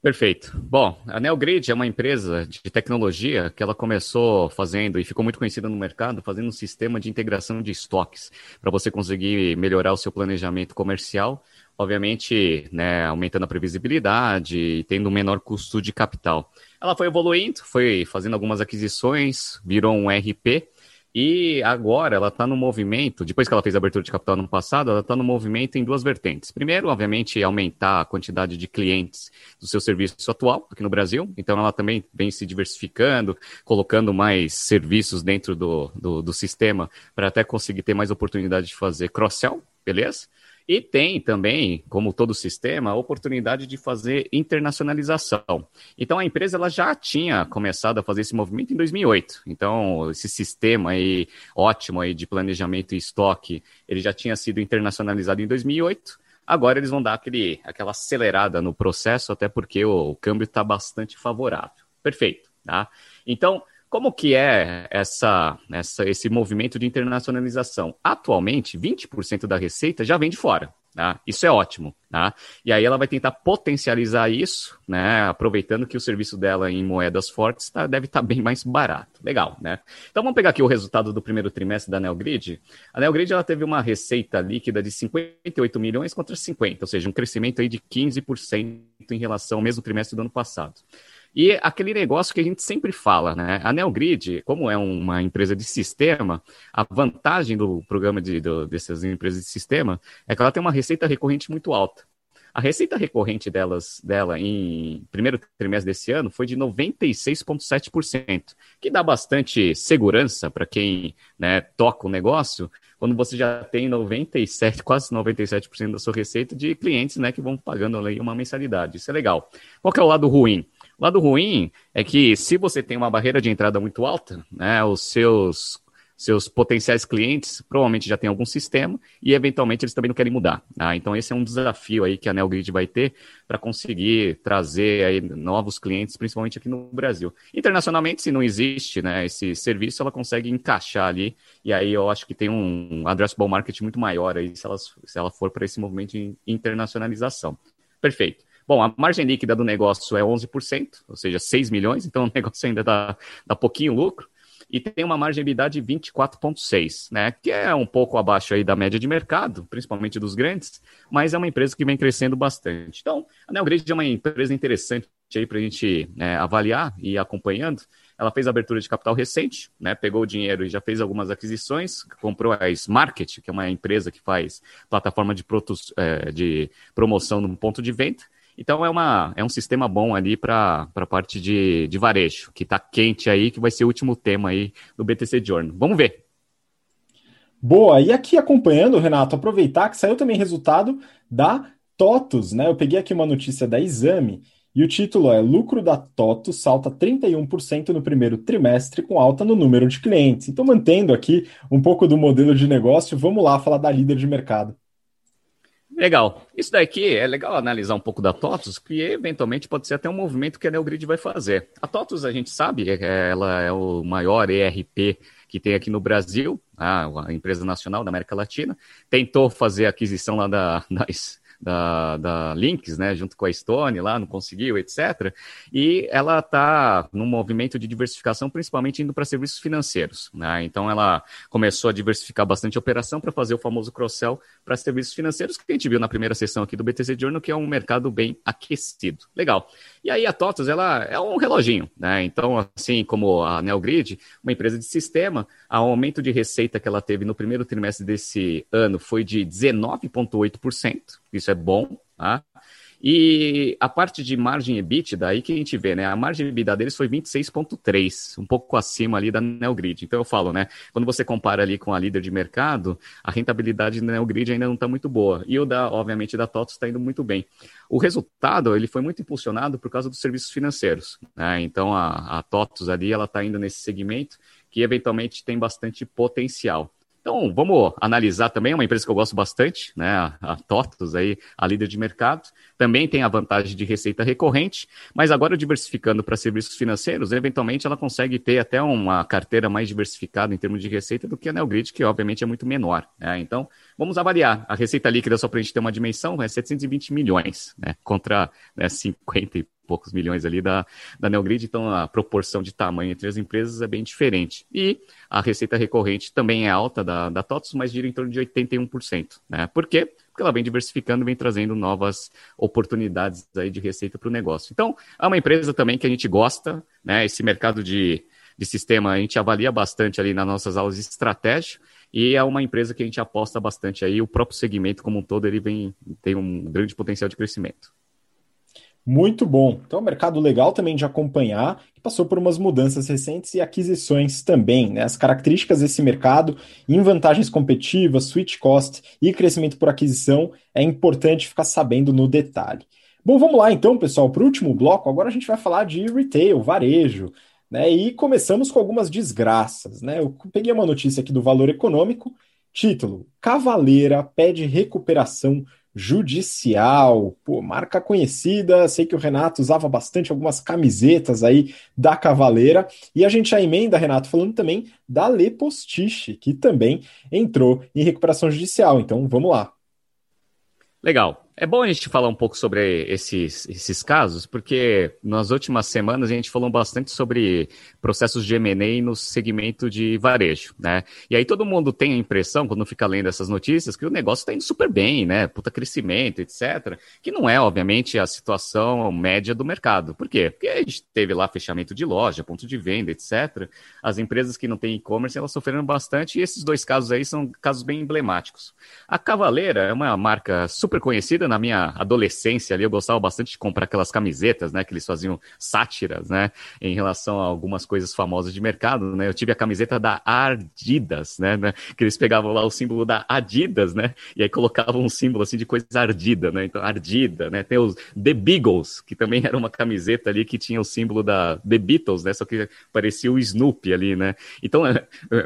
Perfeito. Bom, a NeoGrid é uma empresa de tecnologia que ela começou fazendo e ficou muito conhecida no mercado, fazendo um sistema de integração de estoques para você conseguir melhorar o seu planejamento comercial, obviamente, né, aumentando a previsibilidade e tendo um menor custo de capital. Ela foi evoluindo, foi fazendo algumas aquisições, virou um RP e agora ela está no movimento, depois que ela fez a abertura de capital no passado, ela está no movimento em duas vertentes. Primeiro, obviamente, aumentar a quantidade de clientes do seu serviço atual aqui no Brasil. Então, ela também vem se diversificando, colocando mais serviços dentro do, do, do sistema para até conseguir ter mais oportunidade de fazer cross-sell, beleza? E tem também, como todo sistema, a oportunidade de fazer internacionalização. Então a empresa ela já tinha começado a fazer esse movimento em 2008. Então esse sistema aí ótimo aí de planejamento e estoque, ele já tinha sido internacionalizado em 2008. Agora eles vão dar aquele, aquela acelerada no processo, até porque o, o câmbio está bastante favorável. Perfeito, tá? Então Como que é essa, essa, esse movimento de internacionalização? Atualmente, 20% da receita já vem de fora. Tá? Isso é ótimo. Tá? E aí ela vai tentar potencializar isso, né? aproveitando que o serviço dela em moedas fortes tá, deve estar tá bem mais barato. Legal, né? Então vamos pegar aqui o resultado do primeiro trimestre da Neogrid. A Neogrid ela teve uma receita líquida de 58 milhões contra 50, ou seja, um crescimento aí de 15% em relação ao mesmo trimestre do ano passado. E aquele negócio que a gente sempre fala, né? A Neogrid, como é uma empresa de sistema, a vantagem do programa de, do, dessas empresas de sistema é que ela tem uma receita recorrente muito alta. A receita recorrente delas, dela em primeiro trimestre desse ano foi de 96,7%, que dá bastante segurança para quem né, toca o negócio, quando você já tem 97, quase 97% da sua receita de clientes né, que vão pagando ali uma mensalidade. Isso é legal. Qual é o lado ruim? Lado ruim é que se você tem uma barreira de entrada muito alta, né, os seus seus potenciais clientes provavelmente já têm algum sistema e eventualmente eles também não querem mudar. Tá? Então esse é um desafio aí que a NeoGrid vai ter para conseguir trazer aí novos clientes, principalmente aqui no Brasil. Internacionalmente, se não existe né, esse serviço, ela consegue encaixar ali e aí eu acho que tem um addressable market muito maior aí se ela, se ela for para esse movimento de internacionalização. Perfeito. Bom, a margem líquida do negócio é 11%, ou seja, 6 milhões, então o <laughs> negócio ainda dá, dá pouquinho lucro. E tem uma margem de 24,6%, né? Que é um pouco abaixo aí da média de mercado, principalmente dos grandes, mas é uma empresa que vem crescendo bastante. Então, a Neogrid é uma empresa interessante aí para a gente é, avaliar e ir acompanhando. Ela fez abertura de capital recente, né? Pegou o dinheiro e já fez algumas aquisições, comprou a Smarket, que é uma empresa que faz plataforma de, protos, é, de promoção no ponto de venda então é, uma, é um sistema bom ali para a parte de, de varejo, que está quente aí, que vai ser o último tema aí do BTC Journal. Vamos ver. Boa, e aqui acompanhando, Renato, aproveitar que saiu também resultado da TOTUS, né? Eu peguei aqui uma notícia da Exame e o título é Lucro da TOTUS salta 31% no primeiro trimestre com alta no número de clientes. Então, mantendo aqui um pouco do modelo de negócio, vamos lá falar da líder de mercado. Legal. Isso daqui é legal analisar um pouco da TOTUS, que eventualmente pode ser até um movimento que a Neogrid vai fazer. A TOTUS, a gente sabe, é, ela é o maior ERP que tem aqui no Brasil, a empresa nacional da América Latina. Tentou fazer a aquisição lá da, <laughs> das, da, da Lynx, né, junto com a Stone lá, não conseguiu, etc. E ela está num movimento de diversificação, principalmente indo para serviços financeiros. Né? Então ela começou a diversificar bastante a operação para fazer o famoso cross-sell para serviços financeiros, que a gente viu na primeira sessão aqui do BTC Journal, que é um mercado bem aquecido. Legal. E aí a TOTOS, ela é um reloginho, né? Então, assim como a Neogrid, uma empresa de sistema, o aumento de receita que ela teve no primeiro trimestre desse ano foi de 19,8%, isso é bom, tá? E a parte de margem EBITDA, aí que a gente vê, né? A margem EBITDA deles foi 26,3, um pouco acima ali da Neogrid. Então eu falo, né? Quando você compara ali com a líder de mercado, a rentabilidade da Neogrid ainda não está muito boa. E o da, obviamente, da TOTOS está indo muito bem. O resultado, ele foi muito impulsionado por causa dos serviços financeiros. Né? Então a, a ali, ela está indo nesse segmento que eventualmente tem bastante potencial. Então, vamos analisar também, é uma empresa que eu gosto bastante, né? A, TOTOS aí, a líder de mercado, também tem a vantagem de receita recorrente, mas agora diversificando para serviços financeiros, eventualmente ela consegue ter até uma carteira mais diversificada em termos de receita do que a Neogrid, que obviamente é muito menor. Né? Então, vamos avaliar. A receita líquida, só para a gente ter uma dimensão, é 720 milhões, né? Contra né, 50 e poucos milhões ali da, da Neogrid, então a proporção de tamanho entre as empresas é bem diferente. E a receita recorrente também é alta da, da TOTOS, mas gira em torno de 81%. Né? Por quê? Porque ela vem diversificando, vem trazendo novas oportunidades aí de receita para o negócio. Então, é uma empresa também que a gente gosta, né? esse mercado de, de sistema a gente avalia bastante ali nas nossas aulas de estratégia, e é uma empresa que a gente aposta bastante aí, o próprio segmento como um todo, ele vem, tem um grande potencial de crescimento. Muito bom. Então, mercado legal também de acompanhar, que passou por umas mudanças recentes e aquisições também. Né? As características desse mercado, em vantagens competitivas, switch cost e crescimento por aquisição, é importante ficar sabendo no detalhe. Bom, vamos lá então, pessoal, para o último bloco. Agora a gente vai falar de retail, varejo. Né? E começamos com algumas desgraças. Né? Eu peguei uma notícia aqui do Valor Econômico, título: Cavaleira pede recuperação Judicial. Pô, marca conhecida, sei que o Renato usava bastante algumas camisetas aí da Cavaleira. E a gente já emenda, Renato, falando também da Le Postiche, que também entrou em recuperação judicial. Então, vamos lá. Legal. É bom a gente falar um pouco sobre esses, esses casos, porque nas últimas semanas a gente falou bastante sobre processos de M&A no segmento de varejo, né? E aí todo mundo tem a impressão, quando fica lendo essas notícias, que o negócio está indo super bem, né? Puta crescimento, etc. Que não é, obviamente, a situação média do mercado. Por quê? Porque a gente teve lá fechamento de loja, ponto de venda, etc. As empresas que não têm e-commerce, elas sofreram bastante, e esses dois casos aí são casos bem emblemáticos. A Cavaleira é uma marca super conhecida, na minha adolescência ali, eu gostava bastante de comprar aquelas camisetas, né? Que eles faziam sátiras, né? Em relação a algumas coisas famosas de mercado, né? Eu tive a camiseta da Ardidas, né? né que eles pegavam lá o símbolo da Adidas, né? E aí colocavam um símbolo assim de coisa ardida, né? Então, ardida, né? Tem os The Beagles, que também era uma camiseta ali que tinha o símbolo da The Beatles, né? Só que parecia o Snoopy ali, né? Então,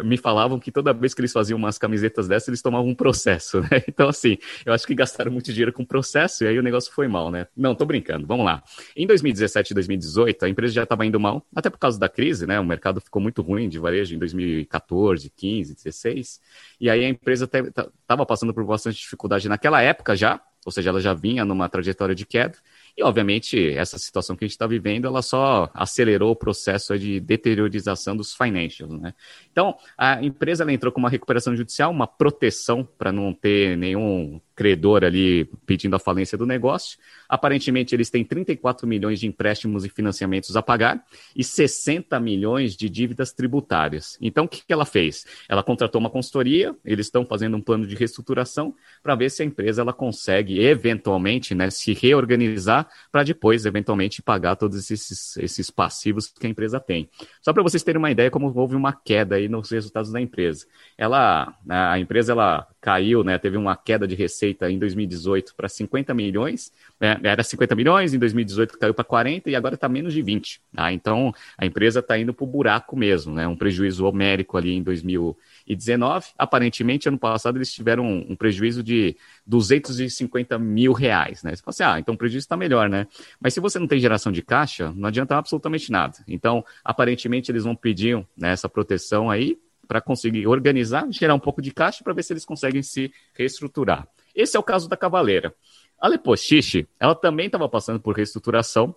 me falavam que toda vez que eles faziam umas camisetas dessas, eles tomavam um processo, <laughs> né? Então, assim, eu acho que gastaram muito dinheiro com processo e aí o negócio foi mal, né? Não, tô brincando, vamos lá. Em 2017 e 2018, a empresa já estava indo mal, até por causa da crise, né? O mercado ficou muito ruim de varejo em 2014, 15, 16. E aí a empresa estava passando por bastante dificuldade naquela época já, ou seja, ela já vinha numa trajetória de queda. E, obviamente, essa situação que a gente está vivendo, ela só acelerou o processo de deteriorização dos financials, né? Então, a empresa entrou com uma recuperação judicial, uma proteção para não ter nenhum credor ali pedindo a falência do negócio. Aparentemente, eles têm 34 milhões de empréstimos e financiamentos a pagar e 60 milhões de dívidas tributárias. Então, o que ela fez? Ela contratou uma consultoria, eles estão fazendo um plano de reestruturação para ver se a empresa ela consegue, eventualmente, né, se reorganizar para depois, eventualmente, pagar todos esses, esses passivos que a empresa tem. Só para vocês terem uma ideia como houve uma queda aí nos resultados da empresa. Ela, a empresa ela caiu, né, teve uma queda de receita em 2018 para 50 milhões, né, era 50 milhões, em 2018 caiu para 40 e agora está menos de 20. Tá? Então a empresa está indo para o buraco mesmo, né, um prejuízo homérico ali em 2019. Aparentemente, ano passado eles tiveram um, um prejuízo de 250 mil reais. Né? Você fala assim, ah, então o prejuízo está melhor, né? Mas se você não tem geração de caixa, não adianta absolutamente nada. Então, aparentemente, eles vão pedir né, essa proteção aí para conseguir organizar, gerar um pouco de caixa para ver se eles conseguem se reestruturar. Esse é o caso da Cavaleira. A Lepostiche, ela também estava passando por reestruturação,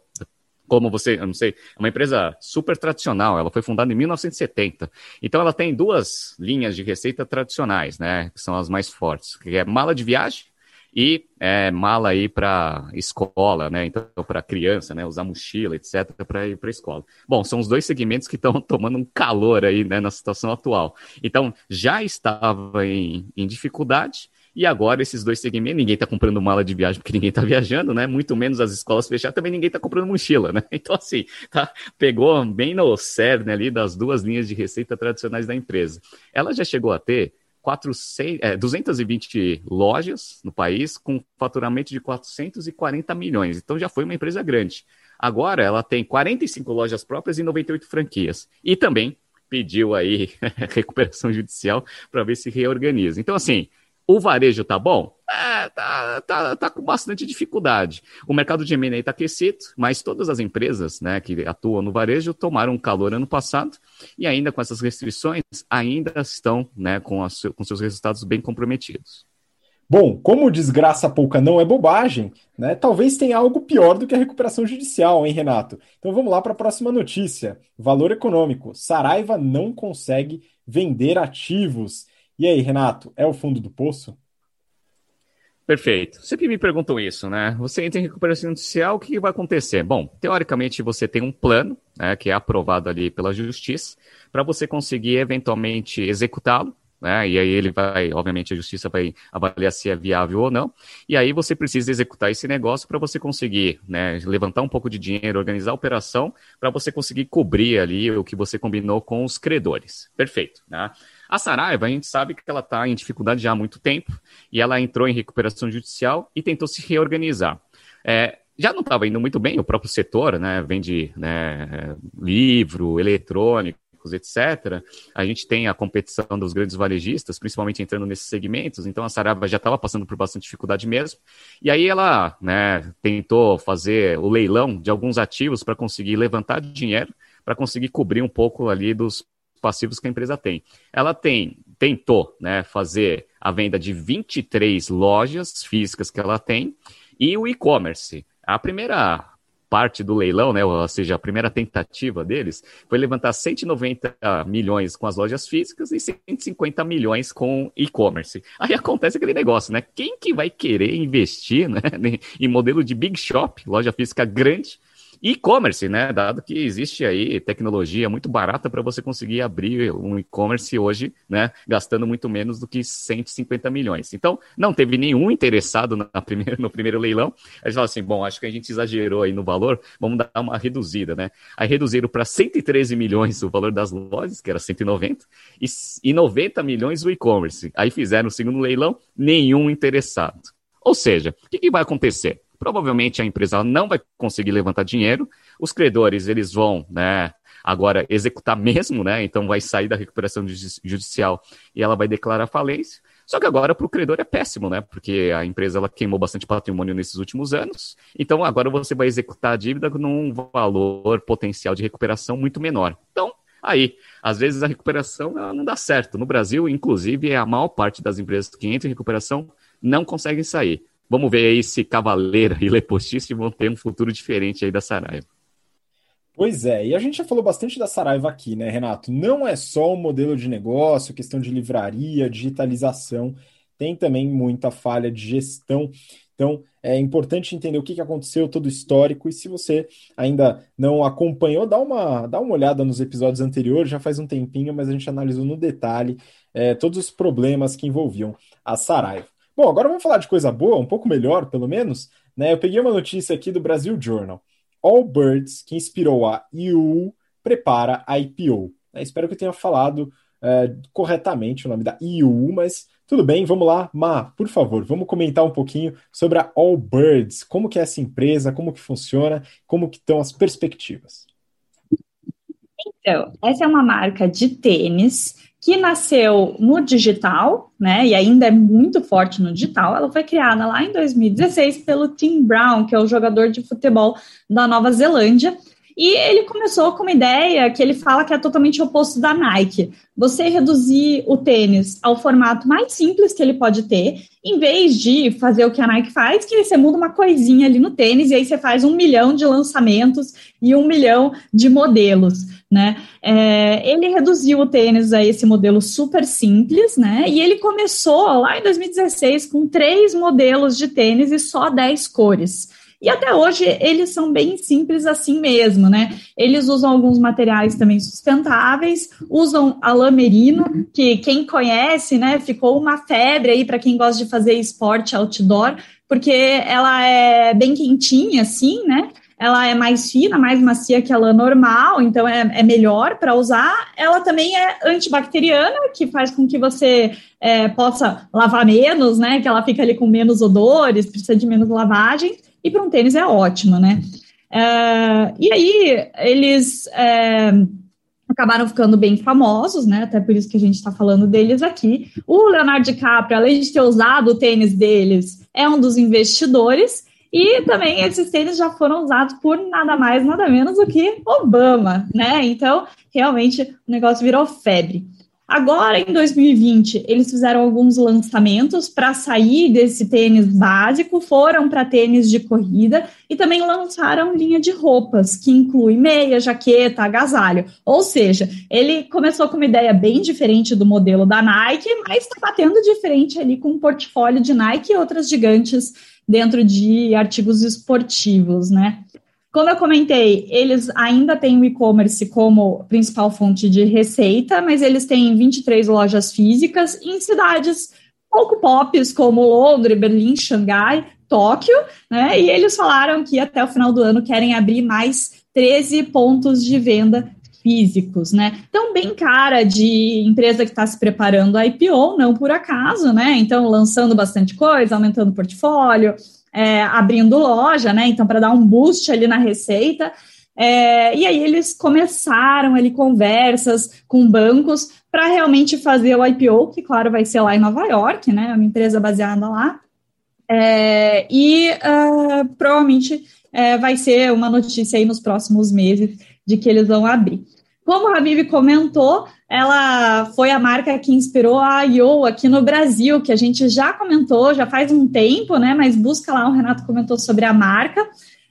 como você, eu não sei, é uma empresa super tradicional, ela foi fundada em 1970. Então ela tem duas linhas de receita tradicionais, né, que são as mais fortes, que é mala de viagem e é, mala aí para escola, né? Então, para criança, né? Usar mochila, etc., para ir para escola. Bom, são os dois segmentos que estão <laughs> tomando um calor aí, né, na situação atual. Então, já estava em, em dificuldade. E agora esses dois segmentos, ninguém está comprando mala de viagem porque ninguém está <laughs> viajando, né? Muito menos as escolas fechadas, também ninguém está comprando mochila, né? <laughs> Então, assim, tá, pegou bem no cerne ali das duas linhas de receita tradicionais da empresa. Ela já chegou a ter 400, é, 220 lojas no país com faturamento de 440 milhões. Então já foi uma empresa grande. Agora ela tem 45 lojas próprias e 98 franquias. E também pediu aí <laughs> recuperação judicial para ver se reorganiza. Então, assim, o varejo tá bom? É, tá, tá, tá com bastante dificuldade. O mercado de M&A está aquecido, mas todas as empresas né, que atuam no varejo tomaram calor ano passado e ainda com essas restrições, ainda estão né, com, as, com seus resultados bem comprometidos. Bom, como desgraça pouca não é bobagem, né? Talvez tenha algo pior do que a recuperação judicial, hein, Renato? Então vamos lá para a próxima notícia. Valor econômico. Saraiva não consegue vender ativos. E aí, Renato, é o fundo do poço? Perfeito. Sempre me perguntam isso, né? Você entra em recuperação judicial, o que vai acontecer? Bom, teoricamente você tem um plano, né, que é aprovado ali pela justiça, para você conseguir eventualmente executá-lo, né? E aí ele vai, obviamente, a justiça vai avaliar se é viável ou não. E aí você precisa executar esse negócio para você conseguir, né, levantar um pouco de dinheiro, organizar a operação, para você conseguir cobrir ali o que você combinou com os credores. Perfeito, né? A Saraiva, a gente sabe que ela está em dificuldade já há muito tempo e ela entrou em recuperação judicial e tentou se reorganizar. É, já não estava indo muito bem o próprio setor, né? Vende né, livro, eletrônico, etc., a gente tem a competição dos grandes varejistas, principalmente entrando nesses segmentos, então a Saraiva já estava passando por bastante dificuldade mesmo, e aí ela né, tentou fazer o leilão de alguns ativos para conseguir levantar dinheiro, para conseguir cobrir um pouco ali dos passivos que a empresa tem. Ela tem tentou né, fazer a venda de 23 lojas físicas que ela tem e o e-commerce. A primeira parte do leilão, né, ou seja, a primeira tentativa deles, foi levantar 190 milhões com as lojas físicas e 150 milhões com e-commerce. Aí acontece aquele negócio, né? Quem que vai querer investir né, <laughs> em modelo de big shop, loja física grande, e-commerce, né? Dado que existe aí tecnologia muito barata para você conseguir abrir um e-commerce hoje, né? Gastando muito menos do que 150 milhões. Então, não teve nenhum interessado na <laughs> primeira, no primeiro leilão. A gente falou assim: bom, acho que a gente exagerou aí no valor, vamos dar uma reduzida, né? Aí reduziram para 113 milhões o valor das lojas, que era 190, e, e 90 milhões o e-commerce. Aí fizeram o segundo leilão, nenhum interessado. Ou seja, o que, que vai acontecer? Provavelmente a empresa não vai conseguir levantar dinheiro, os credores eles vão, né, agora executar mesmo, né, então vai sair da recuperação judicial e ela vai declarar falência. Só que agora para o credor é péssimo, né? Porque a empresa ela queimou bastante patrimônio nesses últimos anos. Então agora você vai executar a dívida num valor potencial de recuperação muito menor. Então, aí, às vezes a recuperação não dá certo. No Brasil, inclusive, a maior parte das empresas que entram em recuperação não conseguem sair. Vamos ver aí se Cavaleira e Lepostice vão ter um futuro diferente aí da Saraiva. Pois é, e a gente já falou bastante da Saraiva aqui, né, Renato? Não é só o modelo de negócio, questão de livraria, digitalização, tem também muita falha de gestão. Então, é importante entender o que aconteceu, todo o histórico, e se você ainda não acompanhou, dá uma, dá uma olhada nos episódios anteriores, já faz um tempinho, mas a gente analisou no detalhe é, todos os problemas que envolviam a Saraiva. Bom, agora vamos falar de coisa boa, um pouco melhor, pelo menos. Né? Eu peguei uma notícia aqui do Brasil Journal. Allbirds, que inspirou a EU, prepara a IPO. É, espero que eu tenha falado é, corretamente o nome da EU, mas tudo bem, vamos lá. Ma, por favor, vamos comentar um pouquinho sobre a Allbirds, como que é essa empresa, como que funciona, como que estão as perspectivas. Então, essa é uma marca de tênis que nasceu no digital, né, e ainda é muito forte no digital. Ela foi criada lá em 2016 pelo Tim Brown, que é o jogador de futebol da Nova Zelândia. E ele começou com uma ideia que ele fala que é totalmente oposto da Nike. Você reduzir o tênis ao formato mais simples que ele pode ter, em vez de fazer o que a Nike faz, que você muda uma coisinha ali no tênis e aí você faz um milhão de lançamentos e um milhão de modelos né? É, ele reduziu o tênis a esse modelo super simples, né? E ele começou lá em 2016 com três modelos de tênis e só 10 cores. E até hoje eles são bem simples assim mesmo, né? Eles usam alguns materiais também sustentáveis, usam a lã merino, que quem conhece, né, ficou uma febre aí para quem gosta de fazer esporte outdoor, porque ela é bem quentinha assim, né? ela é mais fina, mais macia que a lã normal, então é, é melhor para usar. Ela também é antibacteriana, que faz com que você é, possa lavar menos, né? Que ela fica ali com menos odores, precisa de menos lavagem. E para um tênis é ótimo, né? É, e aí, eles é, acabaram ficando bem famosos, né? Até por isso que a gente está falando deles aqui. O Leonardo DiCaprio, além de ter usado o tênis deles, é um dos investidores. E também esses tênis já foram usados por nada mais, nada menos do que Obama, né? Então, realmente, o negócio virou febre. Agora, em 2020, eles fizeram alguns lançamentos para sair desse tênis básico, foram para tênis de corrida e também lançaram linha de roupas, que inclui meia, jaqueta, agasalho. Ou seja, ele começou com uma ideia bem diferente do modelo da Nike, mas está batendo diferente ali com um portfólio de Nike e outras gigantes dentro de artigos esportivos, né? Como eu comentei, eles ainda têm o e-commerce como principal fonte de receita, mas eles têm 23 lojas físicas em cidades pouco pops como Londres, Berlim, Xangai, Tóquio, né? E eles falaram que até o final do ano querem abrir mais 13 pontos de venda físicos, né? Então, bem cara de empresa que está se preparando a IPO, não por acaso, né? Então, lançando bastante coisa, aumentando o portfólio, é, abrindo loja, né? Então, para dar um boost ali na receita. É, e aí eles começaram ali conversas com bancos para realmente fazer o IPO, que claro vai ser lá em Nova York, né? Uma empresa baseada lá. É, e uh, provavelmente é, vai ser uma notícia aí nos próximos meses de que eles vão abrir. Como a Habib comentou, ela foi a marca que inspirou a IO aqui no Brasil, que a gente já comentou, já faz um tempo, né? Mas busca lá, o Renato comentou sobre a marca.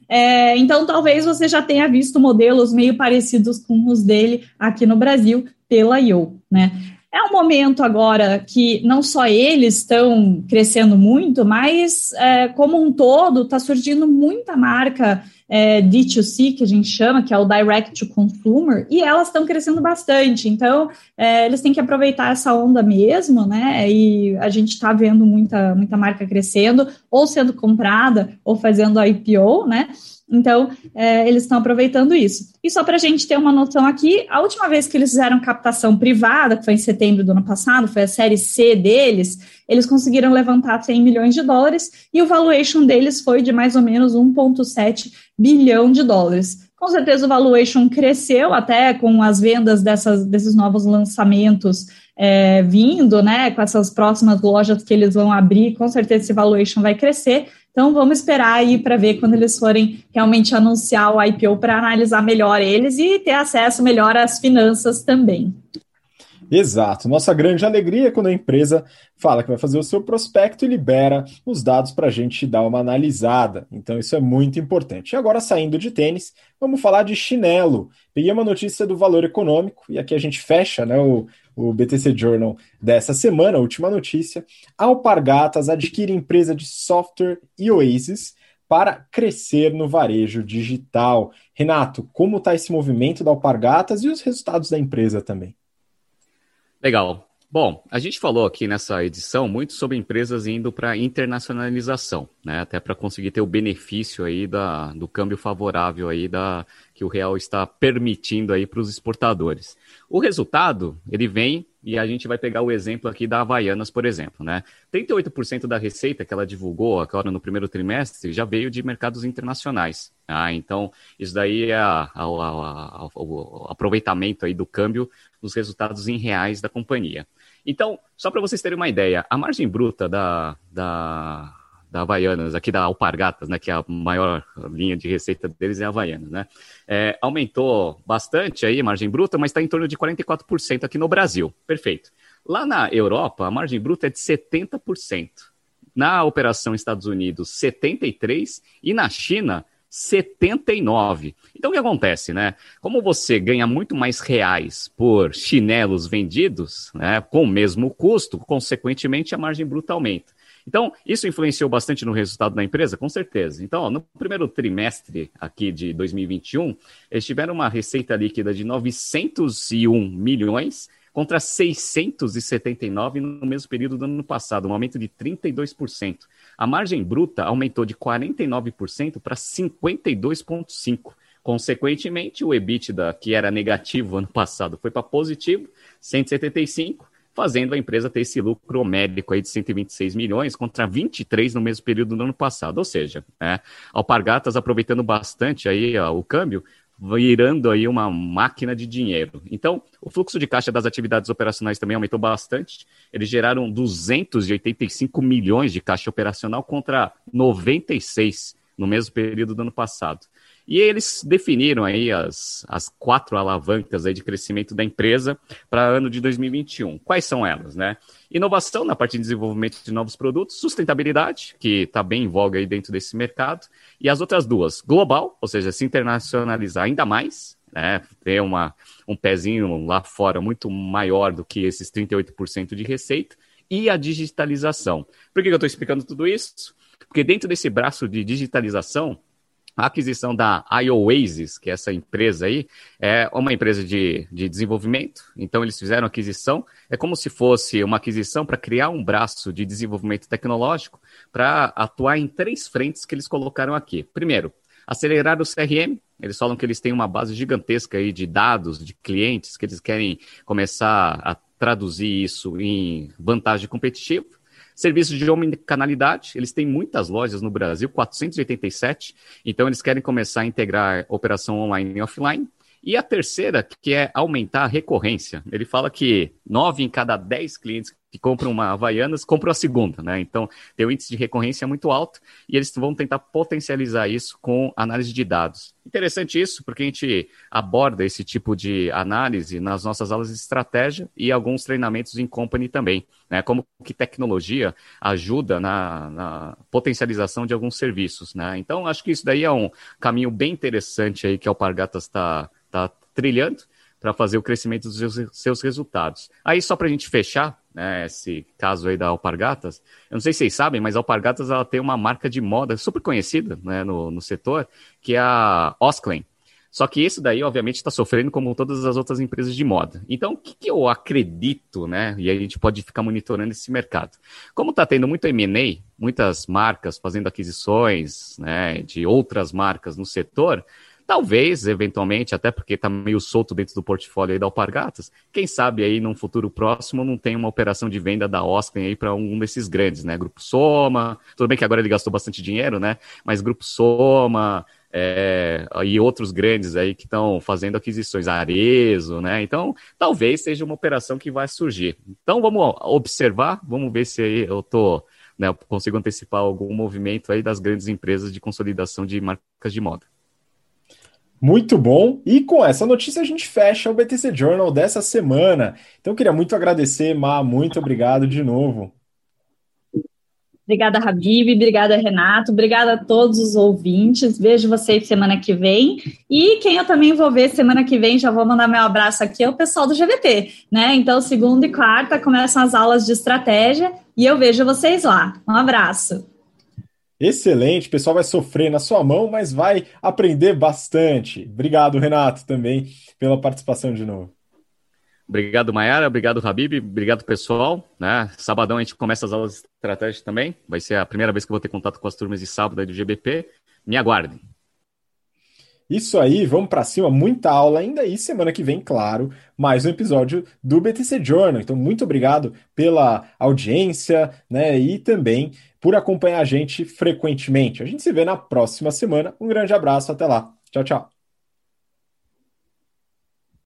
É, então, talvez você já tenha visto modelos meio parecidos com os dele aqui no Brasil pela IO, né? É um momento agora que não só eles estão crescendo muito, mas é, como um todo está surgindo muita marca é, D2C, que a gente chama, que é o Direct to Consumer, e elas estão crescendo bastante. Então, é, eles têm que aproveitar essa onda mesmo, né? E a gente está vendo muita, muita marca crescendo, ou sendo comprada, ou fazendo IPO, né? Então, é, eles estão aproveitando isso. E só para a gente ter uma noção aqui, a última vez que eles fizeram captação privada, que foi em setembro do ano passado, foi a série C deles, eles conseguiram levantar 100 milhões de dólares e o valuation deles foi de mais ou menos 1,7 bilhão de dólares. Com certeza o valuation cresceu até com as vendas dessas, desses novos lançamentos é, vindo, né? Com essas próximas lojas que eles vão abrir, com certeza esse valuation vai crescer. Então vamos esperar aí para ver quando eles forem realmente anunciar o IPO para analisar melhor eles e ter acesso melhor às finanças também. Exato. Nossa grande alegria é quando a empresa fala que vai fazer o seu prospecto e libera os dados para a gente dar uma analisada. Então, isso é muito importante. E agora, saindo de tênis, vamos falar de chinelo. Peguei uma notícia do valor econômico, e aqui a gente fecha né, o, o BTC Journal dessa semana, a última notícia. Alpargatas adquire empresa de software e Oasis para crescer no varejo digital. Renato, como está esse movimento da Alpargatas e os resultados da empresa também? Legal. Bom, a gente falou aqui nessa edição muito sobre empresas indo para internacionalização, né? Até para conseguir ter o benefício aí da, do câmbio favorável aí da que o real está permitindo aí para os exportadores. O resultado, ele vem e a gente vai pegar o exemplo aqui da Havaianas, por exemplo, né? 38% da receita que ela divulgou agora no primeiro trimestre já veio de mercados internacionais. Ah, então, isso daí é a, a, a, o aproveitamento aí do câmbio nos resultados em reais da companhia. Então, só para vocês terem uma ideia, a margem bruta da, da, da Havaianas, aqui da Alpargatas, né, que é a maior linha de receita deles é a Havaianas, né, é, aumentou bastante aí a margem bruta, mas está em torno de 44% aqui no Brasil. Perfeito. Lá na Europa, a margem bruta é de 70%. Na operação Estados Unidos, 73%. E na China, 79. Então o que acontece, né? Como você ganha muito mais reais por chinelos vendidos, né, com o mesmo custo, consequentemente a margem bruta aumenta. Então, isso influenciou bastante no resultado da empresa? Com certeza. Então, ó, no primeiro trimestre aqui de 2021, eles tiveram uma receita líquida de 901 milhões contra 679 no mesmo período do ano passado, um aumento de 32%. A margem bruta aumentou de 49% para 52,5%. Consequentemente, o EBITDA, que era negativo ano passado, foi para positivo, 175, fazendo a empresa ter esse lucro médico aí de 126 milhões contra 23 no mesmo período do ano passado. Ou seja, né, Alpargatas aproveitando bastante aí ó, o câmbio virando aí uma máquina de dinheiro. Então, o fluxo de caixa das atividades operacionais também aumentou bastante. Eles geraram 285 milhões de caixa operacional contra 96 no mesmo período do ano passado. E eles definiram aí as, as quatro alavancas aí de crescimento da empresa para ano de 2021. Quais são elas, né? Inovação na parte de desenvolvimento de novos produtos, sustentabilidade, que está bem em voga aí dentro desse mercado, e as outras duas, global, ou seja, se internacionalizar ainda mais, né? Ter uma, um pezinho lá fora muito maior do que esses 38% de receita, e a digitalização. Por que eu estou explicando tudo isso? Porque dentro desse braço de digitalização, a aquisição da iOasis, que é essa empresa aí, é uma empresa de, de desenvolvimento, então eles fizeram aquisição, é como se fosse uma aquisição para criar um braço de desenvolvimento tecnológico para atuar em três frentes que eles colocaram aqui. Primeiro, acelerar o CRM, eles falam que eles têm uma base gigantesca aí de dados, de clientes, que eles querem começar a traduzir isso em vantagem competitiva. Serviços de omnicanalidade, eles têm muitas lojas no Brasil, 487, então eles querem começar a integrar operação online e offline. E a terceira, que é aumentar a recorrência. Ele fala que nove em cada dez clientes que compram uma Havaianas compram a segunda, né? Então, tem um índice de recorrência muito alto e eles vão tentar potencializar isso com análise de dados. Interessante isso, porque a gente aborda esse tipo de análise nas nossas aulas de estratégia e alguns treinamentos em company também, né? Como que tecnologia ajuda na, na potencialização de alguns serviços, né? Então, acho que isso daí é um caminho bem interessante aí que a Alpargatas está tá trilhando para fazer o crescimento dos seus, seus resultados. Aí, só para a gente fechar, né, esse caso aí da Alpargatas, eu não sei se vocês sabem, mas a Alpargatas ela tem uma marca de moda super conhecida né, no, no setor, que é a Osklen. Só que esse daí, obviamente, está sofrendo como todas as outras empresas de moda. Então, o que, que, eu acredito, né? E a gente pode ficar monitorando esse mercado. Como está tendo muito M&A, muitas marcas fazendo aquisições né, de outras marcas no setor, Talvez, eventualmente, até porque está meio solto dentro do portfólio da Alpargatas, quem sabe aí num futuro próximo não tem uma operação de venda da Oscar aí para um desses grandes, né? Grupo Soma, tudo bem que agora ele gastou bastante dinheiro, né? Mas Grupo Soma, é, e outros grandes aí que estão fazendo aquisições, Arezo, né? Então, talvez seja uma operação que vai surgir. Então, vamos observar, vamos ver se aí eu tô, né, consigo antecipar algum movimento aí das grandes empresas de consolidação de marcas de moda. Muito bom. E com essa notícia a gente fecha o BTC Journal dessa semana. Então queria muito agradecer, Ma, muito obrigado de novo. Obrigada, Habib, obrigada, Renato, obrigada a todos os ouvintes. Vejo vocês semana que vem. E quem eu também vou ver semana que vem, já vou mandar meu abraço aqui, é o pessoal do GVT, né? Então, segunda e quarta começam as aulas de estratégia e eu vejo vocês lá. Um abraço. Excelente, o pessoal vai sofrer na sua mão, mas vai aprender bastante. Obrigado, Renato, também pela participação de novo. Obrigado, Mayara. Obrigado, Habib. Obrigado, pessoal. Né? Sabadão a gente começa as aulas de estratégia também. Vai ser a primeira vez que eu vou ter contato com as turmas de sábado aí do GBP. Me aguardem. Isso aí, vamos para cima, muita aula ainda e semana que vem, claro, mais um episódio do BTC Journal. Então, muito obrigado pela audiência, né, e também por acompanhar a gente frequentemente. A gente se vê na próxima semana. Um grande abraço, até lá. Tchau, tchau.